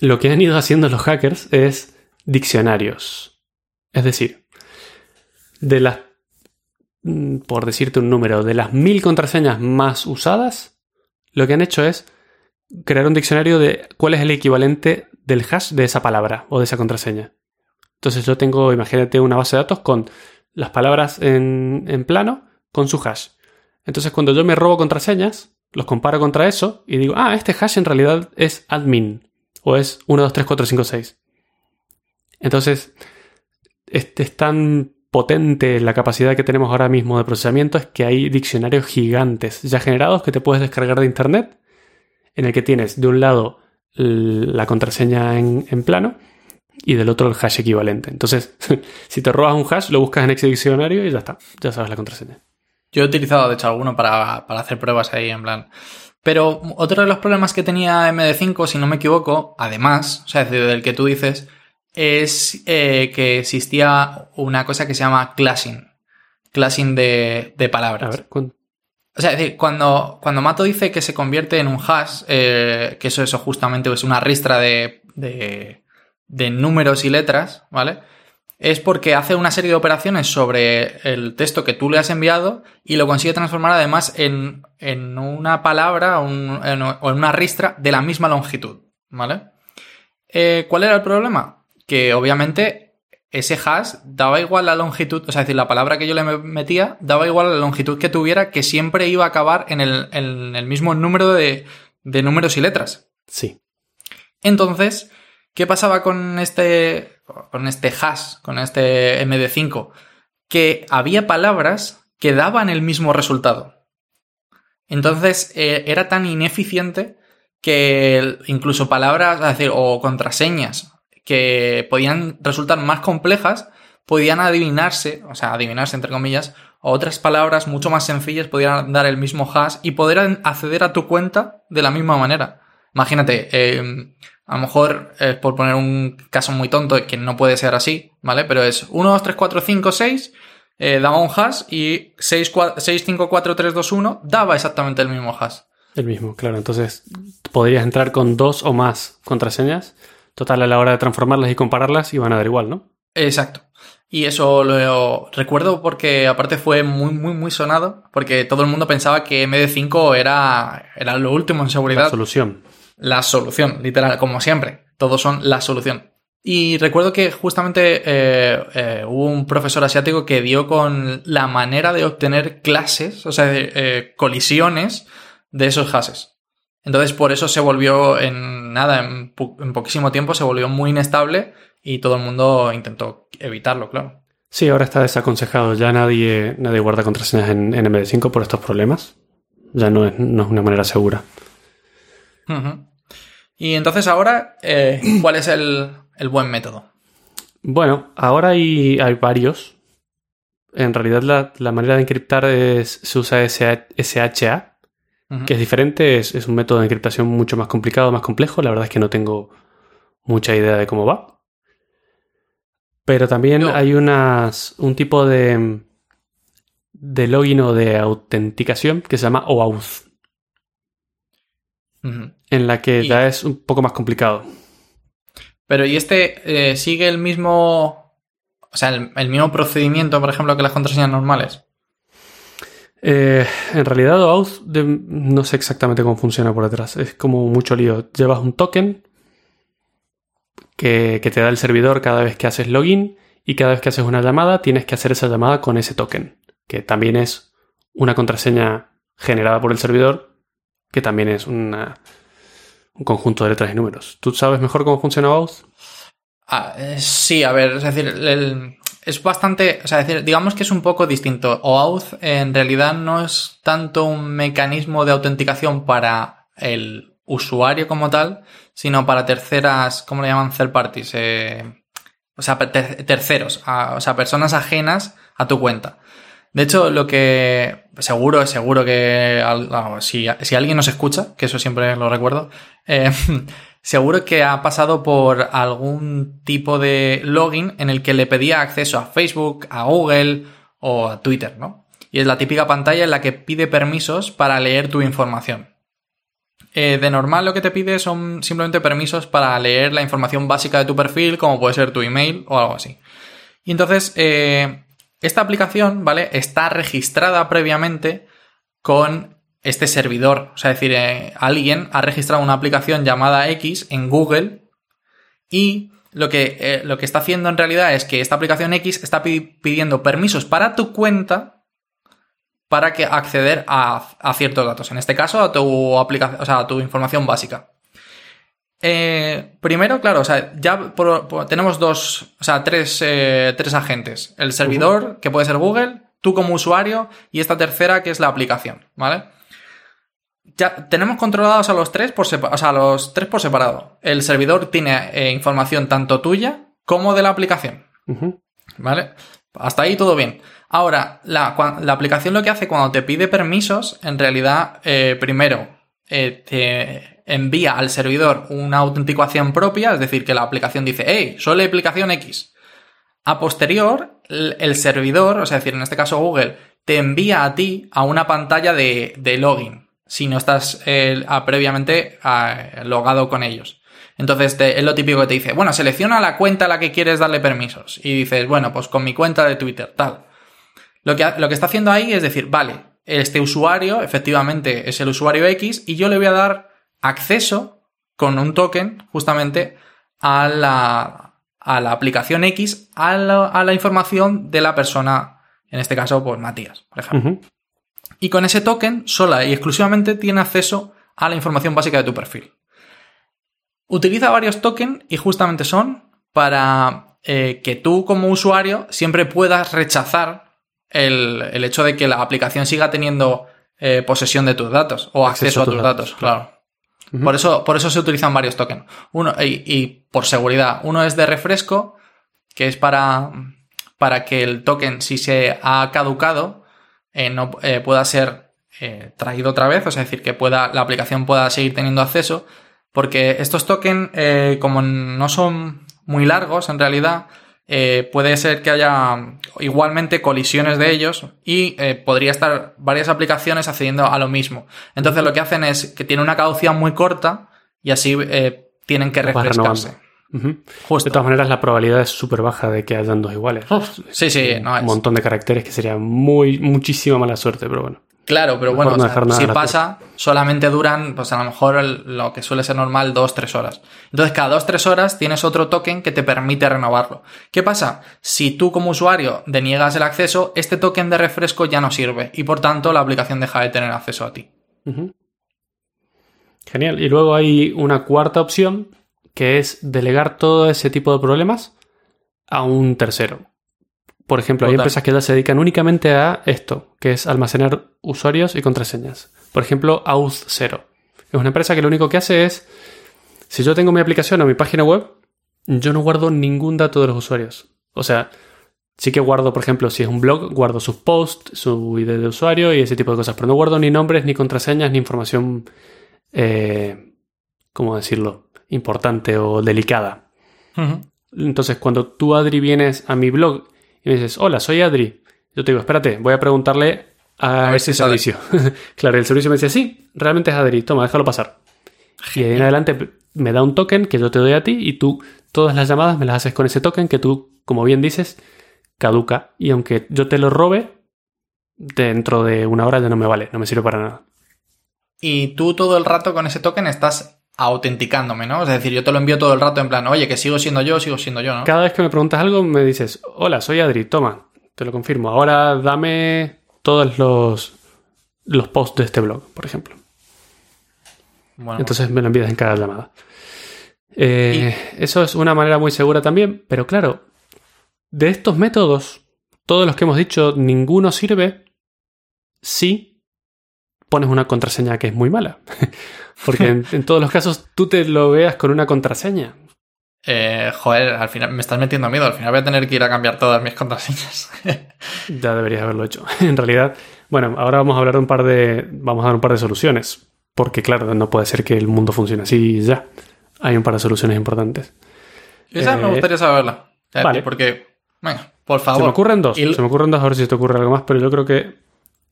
lo que han ido haciendo los hackers es diccionarios. Es decir, de las, mm, por decirte un número, de las mil contraseñas más usadas, lo que han hecho es crear un diccionario de cuál es el equivalente del hash de esa palabra o de esa contraseña. Entonces yo tengo, imagínate, una base de datos con las palabras en, en plano con su hash. Entonces cuando yo me robo contraseñas, los comparo contra eso y digo, ah, este hash en realidad es admin o es 123456. Entonces, este es tan potente la capacidad que tenemos ahora mismo de procesamiento es que hay diccionarios gigantes ya generados que te puedes descargar de internet en el que tienes de un lado la contraseña en, en plano y del otro el hash equivalente. Entonces, [LAUGHS] si te robas un hash, lo buscas en ese diccionario y ya está, ya sabes la contraseña. Yo he utilizado, de hecho, alguno para, para hacer pruebas ahí, en plan. Pero otro de los problemas que tenía MD5, si no me equivoco, además, o sea, del que tú dices, es eh, que existía una cosa que se llama clashing. Clashing de, de A palabras. ver, cuen- O sea, es decir, cuando, cuando Mato dice que se convierte en un hash, eh, que eso, eso justamente es una ristra de, de, de números y letras, ¿vale? Es porque hace una serie de operaciones sobre el texto que tú le has enviado y lo consigue transformar además en, en una palabra o en una ristra de la misma longitud, ¿vale? Eh, ¿Cuál era el problema? Que obviamente ese hash daba igual la longitud, o sea, es decir, la palabra que yo le metía daba igual la longitud que tuviera, que siempre iba a acabar en el, mismo número de, de números y letras. Sí. Entonces, ¿qué pasaba con este, con este hash, con este MD5? Que había palabras que daban el mismo resultado. Entonces, eh, era tan ineficiente que incluso palabras, es decir, o contraseñas que podían resultar más complejas, podían adivinarse, o sea, adivinarse entre comillas, otras palabras mucho más sencillas podían dar el mismo hash y poder acceder a tu cuenta de la misma manera. Imagínate, eh, a lo mejor, es por poner un caso muy tonto, que no puede ser así, ¿vale? Pero es 1, 2, 3, 4, 5, 6, daba un hash y 6, 6, 5, 4, 3, 2, 1 daba exactamente el mismo hash. El mismo, claro. Entonces, podrías entrar con dos o más contraseñas. Total, a la hora de transformarlas y compararlas iban a dar igual, ¿no? Exacto. Y eso lo recuerdo porque aparte fue muy, muy, muy sonado, porque todo el mundo pensaba que MD5 era, era lo último en seguridad. La solución la solución, literal, como siempre. Todos son la solución. Y recuerdo que justamente eh, eh, hubo un profesor asiático que dio con la manera de obtener clases, o sea, eh, colisiones de esos hashes. Entonces, por eso se volvió en nada, en, poquísimo tiempo se volvió muy inestable y todo el mundo intentó evitarlo, claro. Sí, ahora está desaconsejado. Ya nadie, nadie guarda contraseñas en, MD5 por estos problemas. Ya no es, no es una manera segura. Y entonces ahora, eh, ¿cuál es el, buen método? Bueno, ahora hay, hay varios. En realidad la, manera de encriptar es, se usa SHA, que es diferente, es, un método de encriptación mucho más complicado, más complejo. La verdad es que no tengo mucha idea de cómo va. Pero también hay unas, un tipo de, de login o de autenticación que se llama OAuth en la que ya es un poco más complicado. Pero ¿y este eh, sigue el mismo, o sea, el, mismo procedimiento, por ejemplo, que las contraseñas normales? Eh, en realidad, OAuth no sé exactamente cómo funciona por detrás. Es como mucho lío. Llevas un token que, te da el servidor cada vez que haces login y cada vez que haces una llamada tienes que hacer esa llamada con ese token, que también es una contraseña generada por el servidor, que también es una, un conjunto de letras y números. ¿Tú sabes mejor cómo funciona OAuth? Ah, eh, sí, a ver, es decir, es bastante, o sea, decir, digamos que es un poco distinto. OAuth en realidad no es tanto un mecanismo de autenticación para el usuario como tal, sino para terceras, ¿cómo le llaman? Third parties. Eh, o sea, terceros, o sea, personas ajenas a tu cuenta. De hecho, lo que seguro, seguro que si, alguien nos escucha, que eso siempre lo recuerdo, eh, [LAUGHS] seguro que ha pasado por algún tipo de login en el que le pedía acceso a Facebook, a Google o a Twitter, ¿no? Y es la típica pantalla en la que pide permisos para leer tu información. Eh, de normal lo que te pide son simplemente permisos para leer la información básica de tu perfil, como puede ser tu email o algo así. Y entonces, eh, esta aplicación, ¿vale? Está registrada previamente con este servidor. O sea, es decir, eh, alguien ha registrado una aplicación llamada X en Google y lo que, eh, lo que está haciendo en realidad es que esta aplicación X está pidiendo permisos para tu cuenta para que acceder a, a, ciertos datos. En este caso, a tu aplicación, o sea, a tu información básica. Eh, primero, claro, o sea, ya tenemos dos, o sea, tres, tres agentes. El servidor, que puede ser Google, tú como usuario, y esta tercera, que es la aplicación, ¿vale? Ya tenemos controlados a los tres por o sea, los tres por separado. El servidor tiene eh, información tanto tuya como de la aplicación. ¿Vale? Hasta ahí todo bien. Ahora, la, la, aplicación lo que hace cuando te pide permisos, en realidad, primero, te envía al servidor una autenticación propia, es decir, que la aplicación dice, hey, soy la aplicación X. A posterior, el servidor, o sea, decir, en este caso Google, te envía a ti a una pantalla de, login, si no estás eh, previamente logado con ellos. Entonces es lo típico que te dice, bueno, selecciona la cuenta a la que quieres darle permisos. Y dices, bueno, pues con mi cuenta de Twitter, tal. Lo que, lo que está haciendo ahí es decir, vale, este usuario efectivamente es el usuario X y yo le voy a dar acceso con un token justamente a la, a la aplicación X a la, a la información de la persona, en este caso, pues Matías, por ejemplo. Y con ese token, sola y exclusivamente tiene acceso a la información básica de tu perfil. Utiliza varios tokens y justamente son para eh, que tú como usuario siempre puedas rechazar el, el hecho de que la aplicación siga teniendo eh, posesión de tus datos o acceso, a tus datos, claro. Por eso, por eso se utilizan varios tokens. Uno, y, y por seguridad, uno es de refresco, que es para, para que el token, si se ha caducado, eh, no eh, pueda ser eh, traído otra vez, o sea, es decir, que pueda, la aplicación pueda seguir teniendo acceso, porque estos tokens, eh, como no son muy largos en realidad, puede ser que haya igualmente colisiones de ellos y podría estar varias aplicaciones accediendo a lo mismo. Entonces lo que hacen es que tiene una caducidad muy corta y así tienen que refrescarse. Justo. De todas maneras, la probabilidad es súper baja de que hayan dos iguales. Sí, sí, no un es. montón de caracteres que sería muy, muchísima mala suerte, pero bueno. Claro, pero bueno, no o sea, si pasa, solamente duran, pues a lo mejor el- lo que suele ser normal, dos, tres horas. Entonces, cada dos, tres horas tienes otro token que te permite renovarlo. ¿Qué pasa? Si tú como usuario deniegas el acceso, este token de refresco ya no sirve y por tanto la aplicación deja de tener acceso a ti. Genial. Y luego hay una cuarta opción que es delegar todo ese tipo de problemas a un tercero. Por ejemplo, hay empresas que ya se dedican únicamente a esto, que es almacenar usuarios y contraseñas. Por ejemplo, Auth0. Es una empresa que lo único que hace es, si yo tengo mi aplicación o mi página web, yo no guardo ningún dato de los usuarios. O sea, sí que guardo, por ejemplo, si es un blog, guardo sus posts, su ID de usuario y ese tipo de cosas, pero no guardo ni nombres, ni contraseñas, ni información, eh, ¿cómo decirlo?, importante o delicada. Entonces, cuando tú, Adri, vienes a mi blog y me dices, hola, soy Adri, yo te digo, espérate, voy a preguntarle a, ese servicio. [LAUGHS] claro, el servicio me dice, sí, realmente es Adri, toma, déjalo pasar. Y de ahí en adelante me da un token que yo te doy a ti y tú todas las llamadas me las haces con ese token que tú, como bien dices, caduca. Y aunque yo te lo robe, dentro de una hora ya no me vale, no me sirve para nada. Y tú todo el rato con ese token estás autenticándome, ¿no? Es decir, yo te lo envío todo el rato en plan, oye, que sigo siendo yo, sigo siendo yo, ¿no? Cada vez que me preguntas algo me dices, hola, soy Adri, toma, te lo confirmo. Ahora dame todos los, los posts de este blog, por ejemplo. Bueno, Entonces me lo envías en cada llamada. Eh, Eso es una manera muy segura también, pero claro, de estos métodos, todos los que hemos dicho, ninguno sirve si pones una contraseña que es muy mala. [LAUGHS] Porque en, en todos los casos tú te lo veas con una contraseña. eh, joder, al final me estás metiendo miedo, al final voy a tener que ir a cambiar todas mis contraseñas. [LAUGHS] Ya deberías haberlo hecho. [LAUGHS] En realidad, bueno, ahora vamos a hablar de un par de. Vamos a dar un par de soluciones. Porque, claro, no puede ser que el mundo funcione así ya. Hay un par de soluciones importantes. Esa me Eh, gustaría saberla. Sea, vale. Porque, venga, por Se favor. me ocurren dos. Y- Se me ocurren dos, a ver si te ocurre algo más, pero yo creo que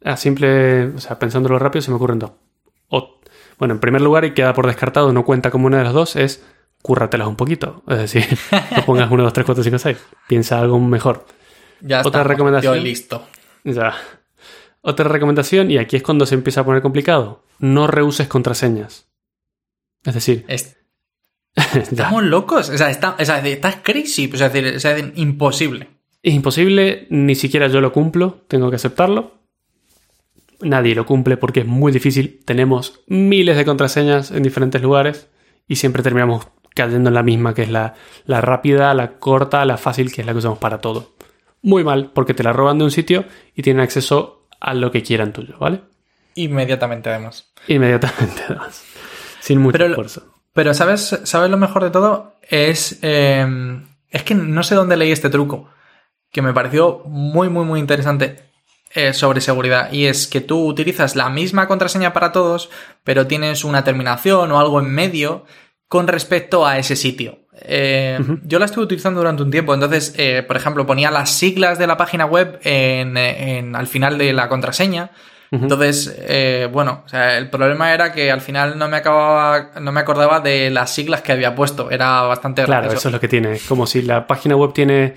a simple, o sea, pensándolo rápido, se me ocurren dos. O, bueno, en primer lugar, y queda por descartado, no cuenta como una de las dos, es cúrratelas un poquito. Es decir, [LAUGHS] no pongas 1, 2, 3, 4, 5, 6. Piensa algo mejor. Ya Otra estamos, recomendación. Yo listo. Ya. Otra recomendación, y aquí es cuando se empieza a poner complicado. No reuses contraseñas. Es decir, Es-. [LAUGHS] Estamos locos. O sea, está, o sea, estás crazy. O sea, es decir, es imposible. Es imposible, ni siquiera yo lo cumplo, tengo que aceptarlo. Nadie lo cumple porque es muy difícil. Tenemos miles de contraseñas en diferentes lugares y siempre terminamos cayendo en la misma, que es la, la rápida, la corta, la fácil, que es la que usamos para todo. Muy mal, porque te la roban de un sitio y tienen acceso a lo que quieran tuyo, ¿vale? Inmediatamente, además. Inmediatamente, además. Sin mucho Pero esfuerzo. Pero, ¿sabes, ¿sabes lo mejor de todo? Es. eh, es que no sé dónde leí este truco. Que me pareció muy, muy, muy interesante eh, sobre seguridad. Y es que tú utilizas la misma contraseña para todos, pero tienes una terminación o algo en medio con respecto a ese sitio. Eh, Yo la estuve utilizando durante un tiempo. Entonces, eh, por ejemplo, ponía las siglas de la página web en, en- al final de la contraseña. Entonces, eh, bueno, o sea, el problema era que al final no me acababa, no me acordaba de las siglas que había puesto. Era bastante Claro, gracioso. eso es lo que tiene. Como si la página web tiene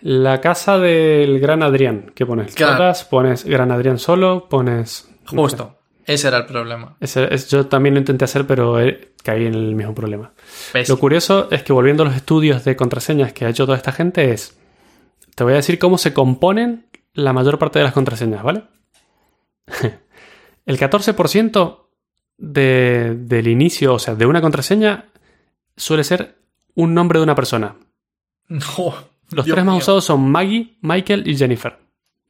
la casa del Gran Adrián. ¿Qué pones? Claro. Todas, pones Gran Adrián solo, pones. no sé. Justo. Ese era el problema. Ese- es- yo también lo intenté hacer, pero eh, caí en el mismo problema. Lo curioso es que volviendo a los estudios de contraseñas que ha hecho toda esta gente es, te voy a decir cómo se componen la mayor parte de las contraseñas, ¿vale? [LAUGHS] El 14% de- del inicio, o sea, de una contraseña, suele ser un nombre de una persona. [LAUGHS] No, Los Dios tres más mío. usados son Maggie, Michael y Jennifer,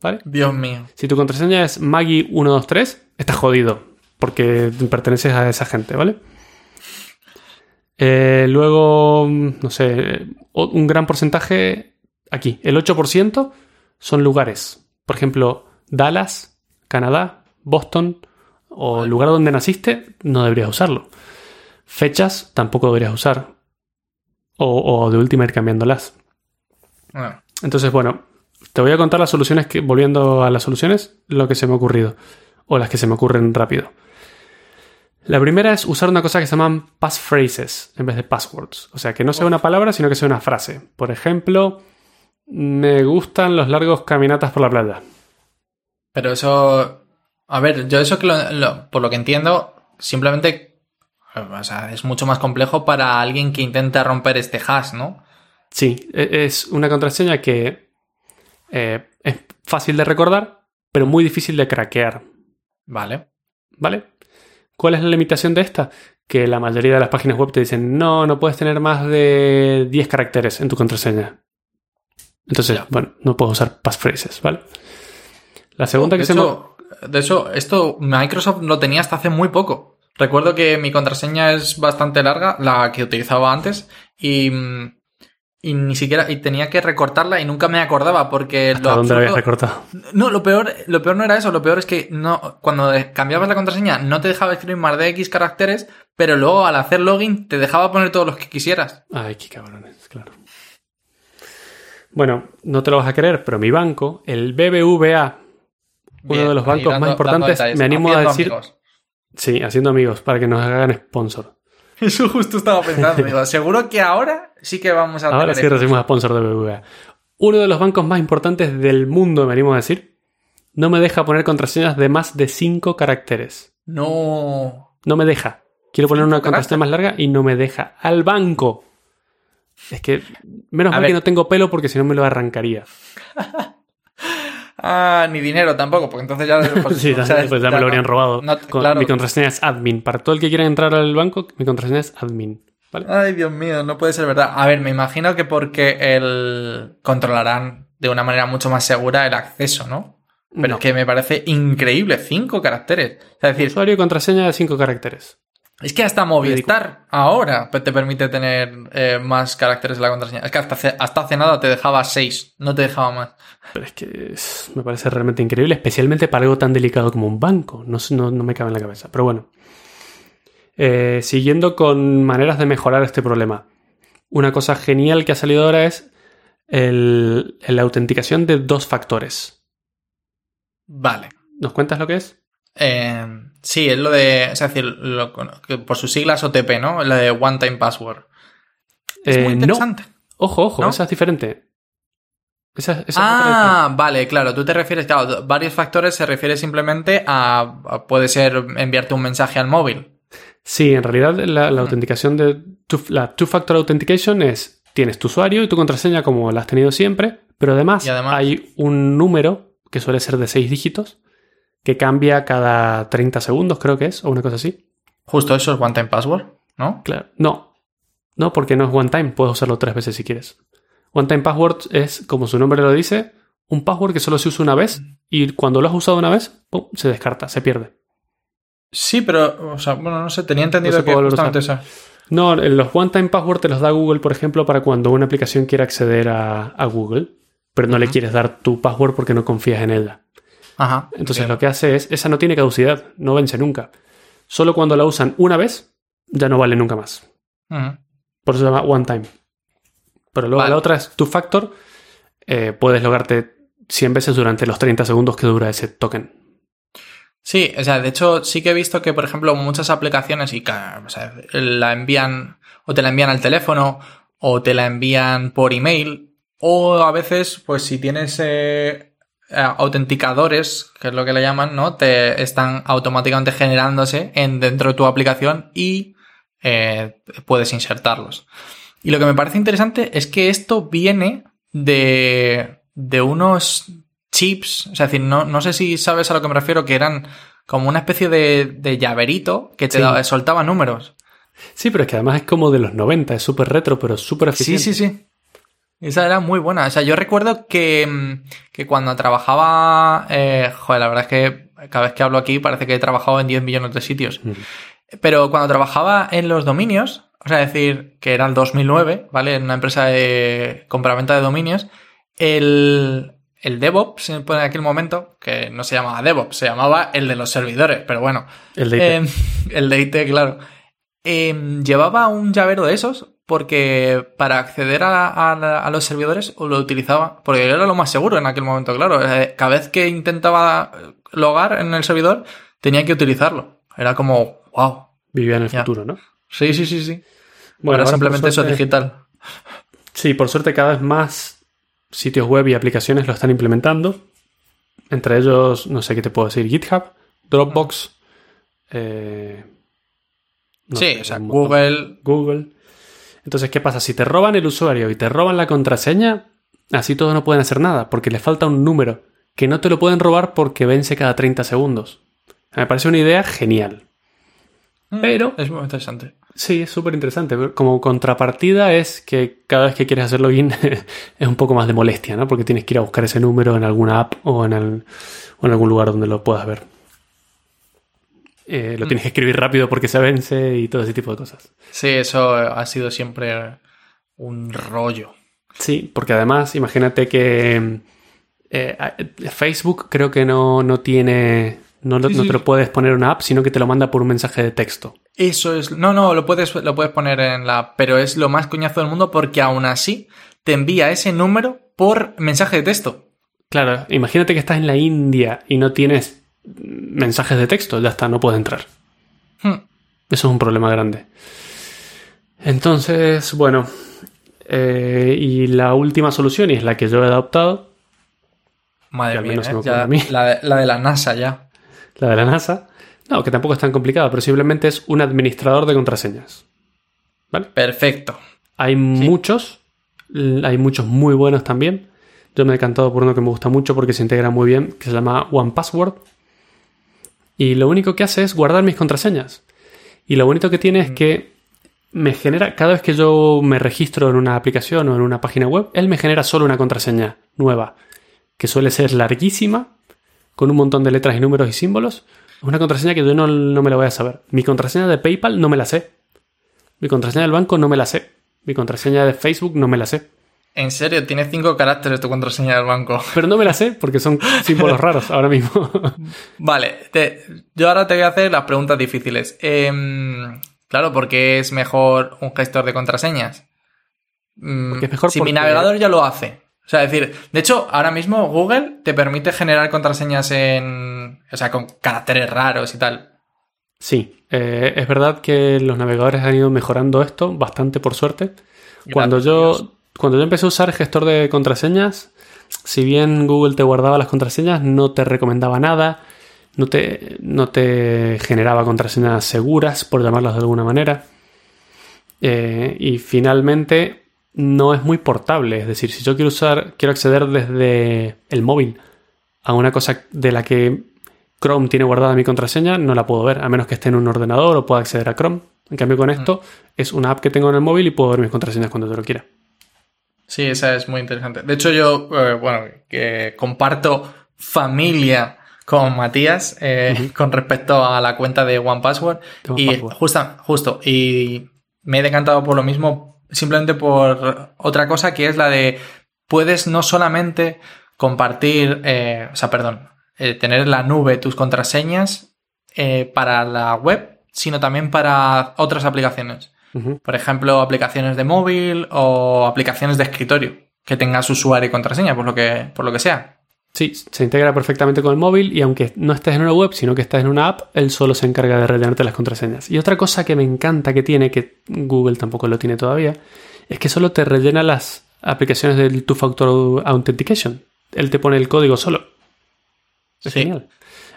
¿vale? Dios mío. Si tu contraseña es Maggie123, estás jodido, porque perteneces a esa gente, ¿vale? Eh, luego, no sé, un gran porcentaje aquí, el 8% son lugares. Por ejemplo, Dallas, Canadá, Boston o el lugar donde naciste, no deberías usarlo. Fechas tampoco deberías usar. O, o de última ir cambiándolas. Bueno, Entonces, bueno, te voy a contar las soluciones que, volviendo a las soluciones, lo que se me ha ocurrido. O las que se me ocurren rápido. La primera es usar una cosa que se llaman passphrases en vez de passwords. O sea, que no sea una palabra, sino que sea una frase. Por ejemplo, me gustan los largos caminatas por la playa. pero eso. A ver, yo eso que lo- lo- por lo que entiendo, simplemente. O sea, es mucho más complejo para alguien que intenta romper este hash, ¿no? Sí, e- es una contraseña que eh, es fácil de recordar, pero muy difícil de craquear. Vale. ¿Vale? ¿Cuál es la limitación de esta? Que la mayoría de las páginas web te dicen, no, no puedes tener más de 10 caracteres en tu contraseña. Entonces, Ya. bueno, no puedo usar passphrases, ¿vale? La segunda que se me... de hecho, esto Microsoft lo tenía hasta hace muy poco. Recuerdo que mi contraseña es bastante larga, la que utilizaba antes, y, mm, y ni siquiera y tenía que recortarla y nunca me acordaba porque ¿Hasta dónde la habías absurdo- recortado? No, lo peor, lo peor no era eso, lo peor es que no, cuando cambiabas la contraseña no te dejaba escribir más de X caracteres, pero luego al hacer login te dejaba poner todos los que quisieras. Ay, qué cabrones, claro. Bueno, no te lo vas a creer, pero mi banco, el BBVA, uno de los bancos dando- más importantes, me animo a decir... amigos. Sí, haciendo amigos, para que nos hagan sponsor. Eso justo estaba pensando, digo, seguro que ahora sí que vamos a Ahora sí esto. recibimos sponsor de BBVA. Uno de los bancos más importantes del mundo, me animo a decir, no me deja poner contraseñas de más de 5 caracteres. No. No me deja. Quiero poner una contraseña más larga y no me deja. Al banco. Es que menos A mal ver. que no tengo pelo porque si no me lo arrancaría. [LAUGHS] Ah, ni dinero tampoco, porque entonces ya... pues, [LAUGHS] Sí, pues ya me lo no- habrían robado. no- Con- claro. Mi contraseña es admin. Para todo el que quiera entrar al banco, mi contraseña es admin. ¿Vale? Ay, Dios mío, no puede ser verdad. A ver, me imagino que porque el... controlarán de una manera mucho más segura el acceso, ¿no? Pero No. es que me parece increíble, cinco caracteres. Es decir, Usuario y contraseña de 5 caracteres. Es que hasta Movistar ahora te permite tener eh, más caracteres en la contraseña. Es que hasta hace, hasta hace nada te dejaba seis, no te dejaba más. Pero es que es- me parece realmente increíble, especialmente para algo tan delicado como un banco. No, no, no me cabe en la cabeza. Pero bueno. Eh, siguiendo con maneras de mejorar este problema. Una cosa genial que ha salido ahora es el- la autenticación de dos factores. Vale. ¿Nos cuentas lo que es? Eh, sí, es lo de. Es decir, lo- por sus siglas OTP, ¿no? Lo de One Time Password. Es Eh, muy no. interesante. Ojo, ojo, ¿No? esa es diferente. Esa, esa es Ah, vale, claro. Tú te refieres, claro, varios factores se refiere simplemente a, a- puede ser enviarte un mensaje al móvil. Sí, en realidad la, la autenticación de two- la two-factor authentication es tienes tu usuario y tu contraseña como la has tenido siempre, pero además, Y además- hay un número que suele ser de 6 dígitos que cambia cada 30 segundos, creo que es, o una cosa así. Justo eso es One Time Password, ¿no? Claro, no, no, porque no es one time, puedes usarlo tres veces si quieres. One time password es, como su nombre lo dice, un password que solo se usa una vez y cuando lo has usado una vez, ¡pum! se descarta, se pierde. Sí, pero, o sea, bueno, no sé, tenía entendido No que justamente eso. No, los one-time password te los da Google, por ejemplo, para cuando una aplicación quiere acceder a, a Google, pero no le quieres dar tu password porque no confías en ella. Ajá. Entonces lo que hace es, esa no tiene caducidad, no vence nunca. Solo cuando la usan una vez, ya no vale nunca más. Por eso se llama one time. Pero luego Vale. la otra es two factor, eh, puedes logarte 100 veces durante los 30 segundos que dura ese token. Sí, o sea, de hecho sí que he visto que, por ejemplo, muchas aplicaciones y o sea, la envían o te la envían al teléfono o te la envían por email o a veces, pues si tienes eh, autenticadores, que es lo que le llaman, ¿no? Te están automáticamente generándose en, dentro de tu aplicación y eh, puedes insertarlos. Y lo que me parece interesante es que esto viene de, de unos chips, es decir, no, no sé si sabes a lo que me refiero, que eran como una especie de, de llaverito que te Sí. soltaba números. Sí, pero es que además es como de los 90, es súper retro, pero súper Sí, eficiente. sí, sí. Esa era muy buena. O sea, yo recuerdo que, mm, que cuando trabajaba. eh, joder, la verdad es que cada vez que hablo aquí parece que he trabajado en 10 millones de sitios. Mm. Pero cuando trabajaba en los dominios, o sea, decir que era el 2009, ¿vale? En una empresa de compraventa de dominios, el, el DevOps en aquel momento, que no se llamaba DevOps, se llamaba el de los servidores, pero bueno, El de IT. eh, [LAUGHS] el de IT, claro. Eh, llevaba un llavero de esos porque para acceder a, a- a los servidores lo utilizaba, porque era lo más seguro en aquel momento, claro. Eh, Cada vez que intentaba logar en el servidor, tenía que utilizarlo. Era como, wow. Vivía en el ya. futuro, ¿no? Sí, sí, sí, sí. Bueno, ahora, ahora, simplemente eso es digital. Sí, por suerte cada vez más sitios web y aplicaciones lo están implementando. Entre ellos, no sé qué te puedo decir, GitHub, Dropbox, eh, no sí, sé, o sea. Google. Google. Entonces, ¿qué pasa? Si te roban el usuario y te roban la contraseña, así todos no pueden hacer nada, porque les falta un número, que no te lo pueden robar porque vence cada 30 segundos. Me parece una idea genial. Pero- Es muy interesante. Sí, es súper interesante. Como contrapartida es que cada vez que quieres hacer login [LAUGHS] es un poco más de molestia, ¿no? Porque tienes que ir a buscar ese número en alguna app o en, el- o en algún lugar donde lo puedas ver. Eh, lo tienes que escribir rápido porque se vence y todo ese tipo de cosas. Sí, eso ha sido siempre un rollo. Sí, porque además, imagínate que eh, Facebook creo que no, no tiene. No, Sí, no te lo puedes poner en una app, sino que te lo manda por un mensaje de texto. Eso es. No, no, lo puedes, lo puedes poner en la. Pero es lo más coñazo del mundo porque aún así te envía ese número por mensaje de texto. Claro, imagínate que estás en la India y no tienes mensajes de texto, ya está, no puedes entrar. Hmm. Eso es un problema grande. Entonces, bueno, eh, y la última solución, y es la que yo he adoptado, Madre mía, ¿eh? Ya, mí. la, de, la de la NASA ya. la de la NASA, no, que tampoco es tan complicada, pero simplemente es un administrador de contraseñas. ¿Vale? Perfecto. Hay muchos, hay muchos muy buenos también. Yo me he decantado por uno que me gusta mucho porque se integra muy bien, que se llama One Password. Y lo único que hace es guardar mis contraseñas. Y lo bonito que tiene es que me genera, cada vez que yo me registro en una aplicación o en una página web, él me genera solo una contraseña nueva, que suele ser larguísima, con un montón de letras y números y símbolos. Es una contraseña que yo no, no me la voy a saber. Mi contraseña de PayPal no me la sé. Mi contraseña del banco no me la sé. Mi contraseña de Facebook no me la sé. En serio, tiene cinco caracteres tu contraseña del banco. [LAUGHS] Pero no me la sé porque son símbolos raros ahora mismo. [LAUGHS] Vale, te- yo ahora te voy a hacer las preguntas difíciles. Em, claro, porque es mejor un gestor de contraseñas. Mm, Porque es mejor si porque- mi navegador ya lo hace. O sea, es decir, de hecho, ahora mismo Google te permite generar contraseñas en. O sea, con caracteres raros y tal. Sí, eh, es verdad que los navegadores han ido mejorando esto bastante por suerte. Cuando Gracias yo. Cuando yo empecé a usar gestor de contraseñas, si bien Google te guardaba las contraseñas, no te recomendaba nada, no te, no te generaba contraseñas seguras, por llamarlas de alguna manera. Eh, y finalmente no es muy portable. Es decir, si yo quiero usar, quiero acceder desde el móvil a una cosa de la que Chrome tiene guardada mi contraseña, no la puedo ver, a menos que esté en un ordenador o pueda acceder a Chrome. En cambio, con esto es una app que tengo en el móvil y puedo ver mis contraseñas cuando yo lo quiera. Sí, esa es muy interesante. De hecho, yo, eh, bueno, que comparto familia con Matías eh, con respecto a la cuenta de OnePassword. De Y justa, justo, y me he decantado por lo mismo, simplemente por otra cosa que es la de puedes no solamente compartir, eh, o sea, perdón, eh, tener en la nube tus contraseñas eh, para la web, sino también para otras aplicaciones. Por ejemplo, aplicaciones de móvil o aplicaciones de escritorio que tengas usuario y contraseña, por lo que, por lo que sea. Sí, se integra perfectamente con el móvil y aunque no estés en una web, sino que estás en una app, él solo se encarga de rellenarte las contraseñas. Y otra cosa que me encanta que tiene, que Google tampoco lo tiene todavía, es que solo te rellena las aplicaciones del Two-Factor Authentication. Él te pone el código solo. Es Sí. genial.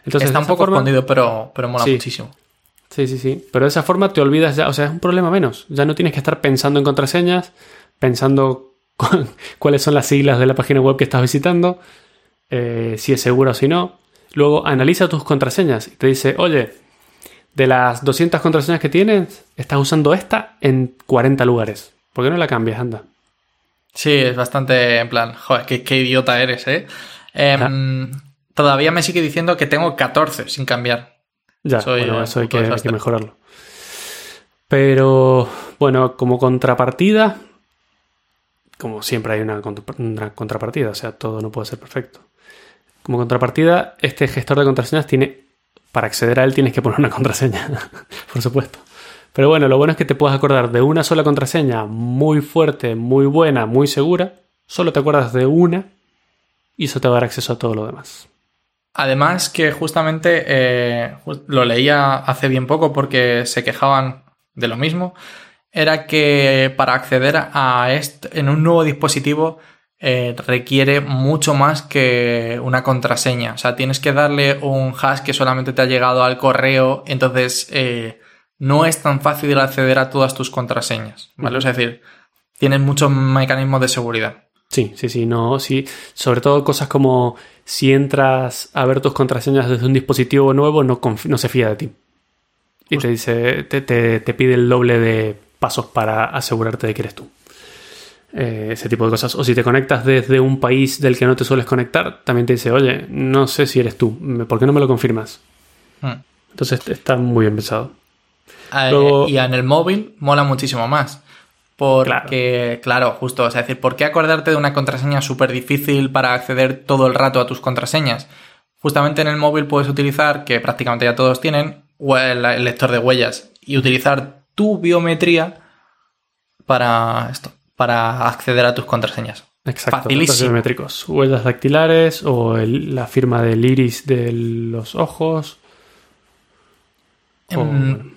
Entonces, Está un poco forma- escondido, pero, pero mola Sí. muchísimo. Sí, sí, sí. Pero de esa forma te olvidas ya, o sea, es un problema menos. Ya no tienes que estar pensando en contraseñas, pensando [LAUGHS] cu- cuáles son las siglas de la página web que estás visitando, eh, si es segura o si no. Luego analiza tus contraseñas y te dice, oye, de las 200 contraseñas que tienes, estás usando esta en 40 lugares. ¿Por qué no la cambias? Anda. Sí, es bastante en plan, joder, qué, qué idiota eres, ¿eh? Em, Todavía me sigue diciendo que tengo 14 sin cambiar. Ya, Soy bueno, eso hay que, hay que desastre. mejorarlo. Pero, bueno, como contrapartida, como siempre hay una, una contrapartida, o sea, todo no puede ser perfecto. Como contrapartida, este gestor de contraseñas tiene, para acceder a él tienes que poner una [LAUGHS] contraseña, por supuesto. Pero bueno, lo bueno es que te puedes acordar de una sola contraseña muy fuerte, muy buena, muy segura. Solo te acuerdas de una y eso te va a dar acceso a todo lo demás. Además que justamente eh, lo leía hace bien poco porque se quejaban de lo mismo, era que para acceder a esto en un nuevo dispositivo eh, requiere mucho más que una contraseña. O sea, tienes que darle un hash que solamente te ha llegado al correo, entonces eh, no es tan fácil acceder a todas tus contraseñas. es decir, tienes muchos mecanismos de seguridad. Sí, sí, sí, no, sí. Sobre todo cosas como si entras a ver tus contraseñas desde un dispositivo nuevo, no, se fía de ti. Y te dice, te, te- te pide el doble de pasos para asegurarte de que eres tú. Eh, ese tipo de cosas. O si te conectas desde un país del que no te sueles conectar, también te dice, oye, no sé si eres tú, ¿por qué no me lo confirmas? Hmm. Entonces está muy bien pensado. Eh, Luego- y en el móvil mola muchísimo más. Porque, claro. justo, o sea, es decir, ¿por qué acordarte de una contraseña súper difícil para acceder todo el rato a tus contraseñas? Justamente en el móvil puedes utilizar, que prácticamente ya todos tienen, el lector de huellas y utilizar tu biometría para esto, para acceder a tus contraseñas. Exacto. datos biométricos. Huellas dactilares o el- la firma del iris de los ojos. O- Em,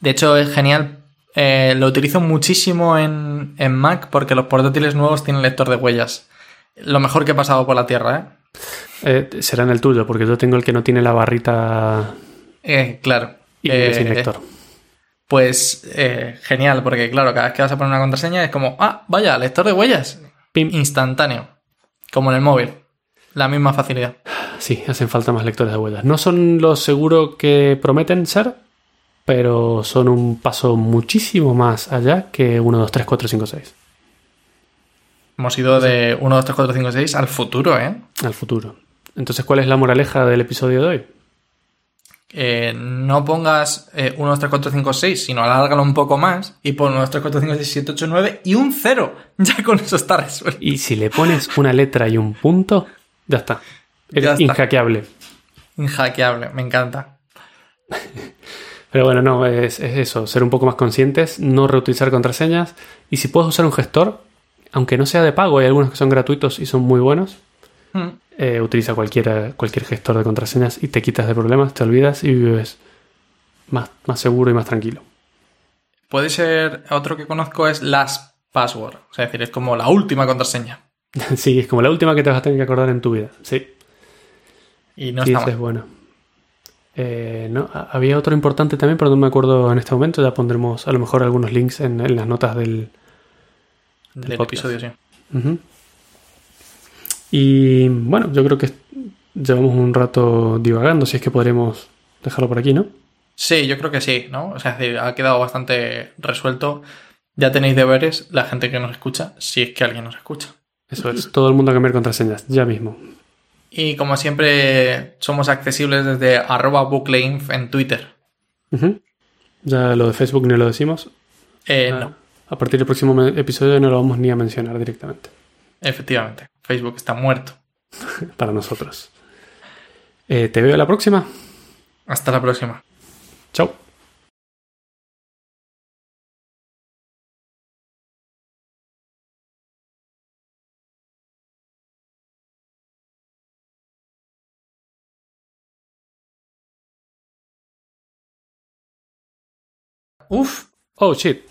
De hecho, es genial. Eh, lo utilizo muchísimo en, en Mac porque los portátiles nuevos tienen lector de huellas. Lo mejor que he pasado por la Tierra, ¿eh? Eh, será en el tuyo, porque yo tengo el que no tiene la barrita Eh, claro. y Eh, sin lector. Pues genial, porque claro, cada vez que vas a poner una contraseña es como, ah, vaya, lector de huellas. Pim. Instantáneo. Como en el móvil. La misma facilidad. Sí, hacen falta más lectores de huellas. No son lo seguro que prometen ser, pero son un paso muchísimo más allá que 1, 2, 3, 4, 5, 6. Hemos ido de 1, 2, 3, 4, 5, 6 al futuro, ¿eh? Al futuro. Entonces, ¿cuál es la moraleja del episodio de hoy? Eh, no pongas eh, 1, 2, 3, 4, 5, 6, sino alárgalo un poco más y pon 1, 2, 3, 4, 5, 6, 7, 8, 9 y un 0. [LAUGHS] Ya con eso está resuelto. Y si le pones una letra y un punto, ya está. Eres Ya está. inhackeable. Inhackeable, me encanta. [LAUGHS] Pero bueno, no, es, es eso, ser un poco más conscientes, no reutilizar contraseñas. Y si puedes usar un gestor, aunque no sea de pago, hay algunos que son gratuitos y son muy buenos, Mm. eh, utiliza cualquiera, cualquier gestor de contraseñas y te quitas de problemas, te olvidas y vives más, más seguro y más tranquilo. Puede ser, otro que conozco es Last Password. O sea, es decir, es como la última contraseña. [LAUGHS] sí, es como la última que te vas a tener que acordar en tu vida. Sí, Y no sí, está es bueno. Eh, no, ha- había otro importante también, pero no me acuerdo en este momento. Ya pondremos a lo mejor algunos links en, en las notas del, episodio, sí. Y bueno, yo creo que llevamos un rato divagando, si es que podremos dejarlo por aquí, ¿no? Sí, yo creo que sí, ¿no? O sea, ha quedado bastante resuelto. Ya tenéis deberes, la gente que nos escucha, si es que alguien nos escucha. Eso es, todo el mundo a cambiar contraseñas, ya mismo. Y como siempre, somos accesibles desde arroba booklinf en Twitter. Ujú. Ya lo de Facebook ni lo decimos. Eh, Ah, No, A partir del próximo episodio no lo vamos ni a mencionar directamente efectivamente. Facebook está muerto. [LAUGHS] para nosotros. Eh, te veo la próxima. Hasta la próxima. Chao. Uf, Oh, shit.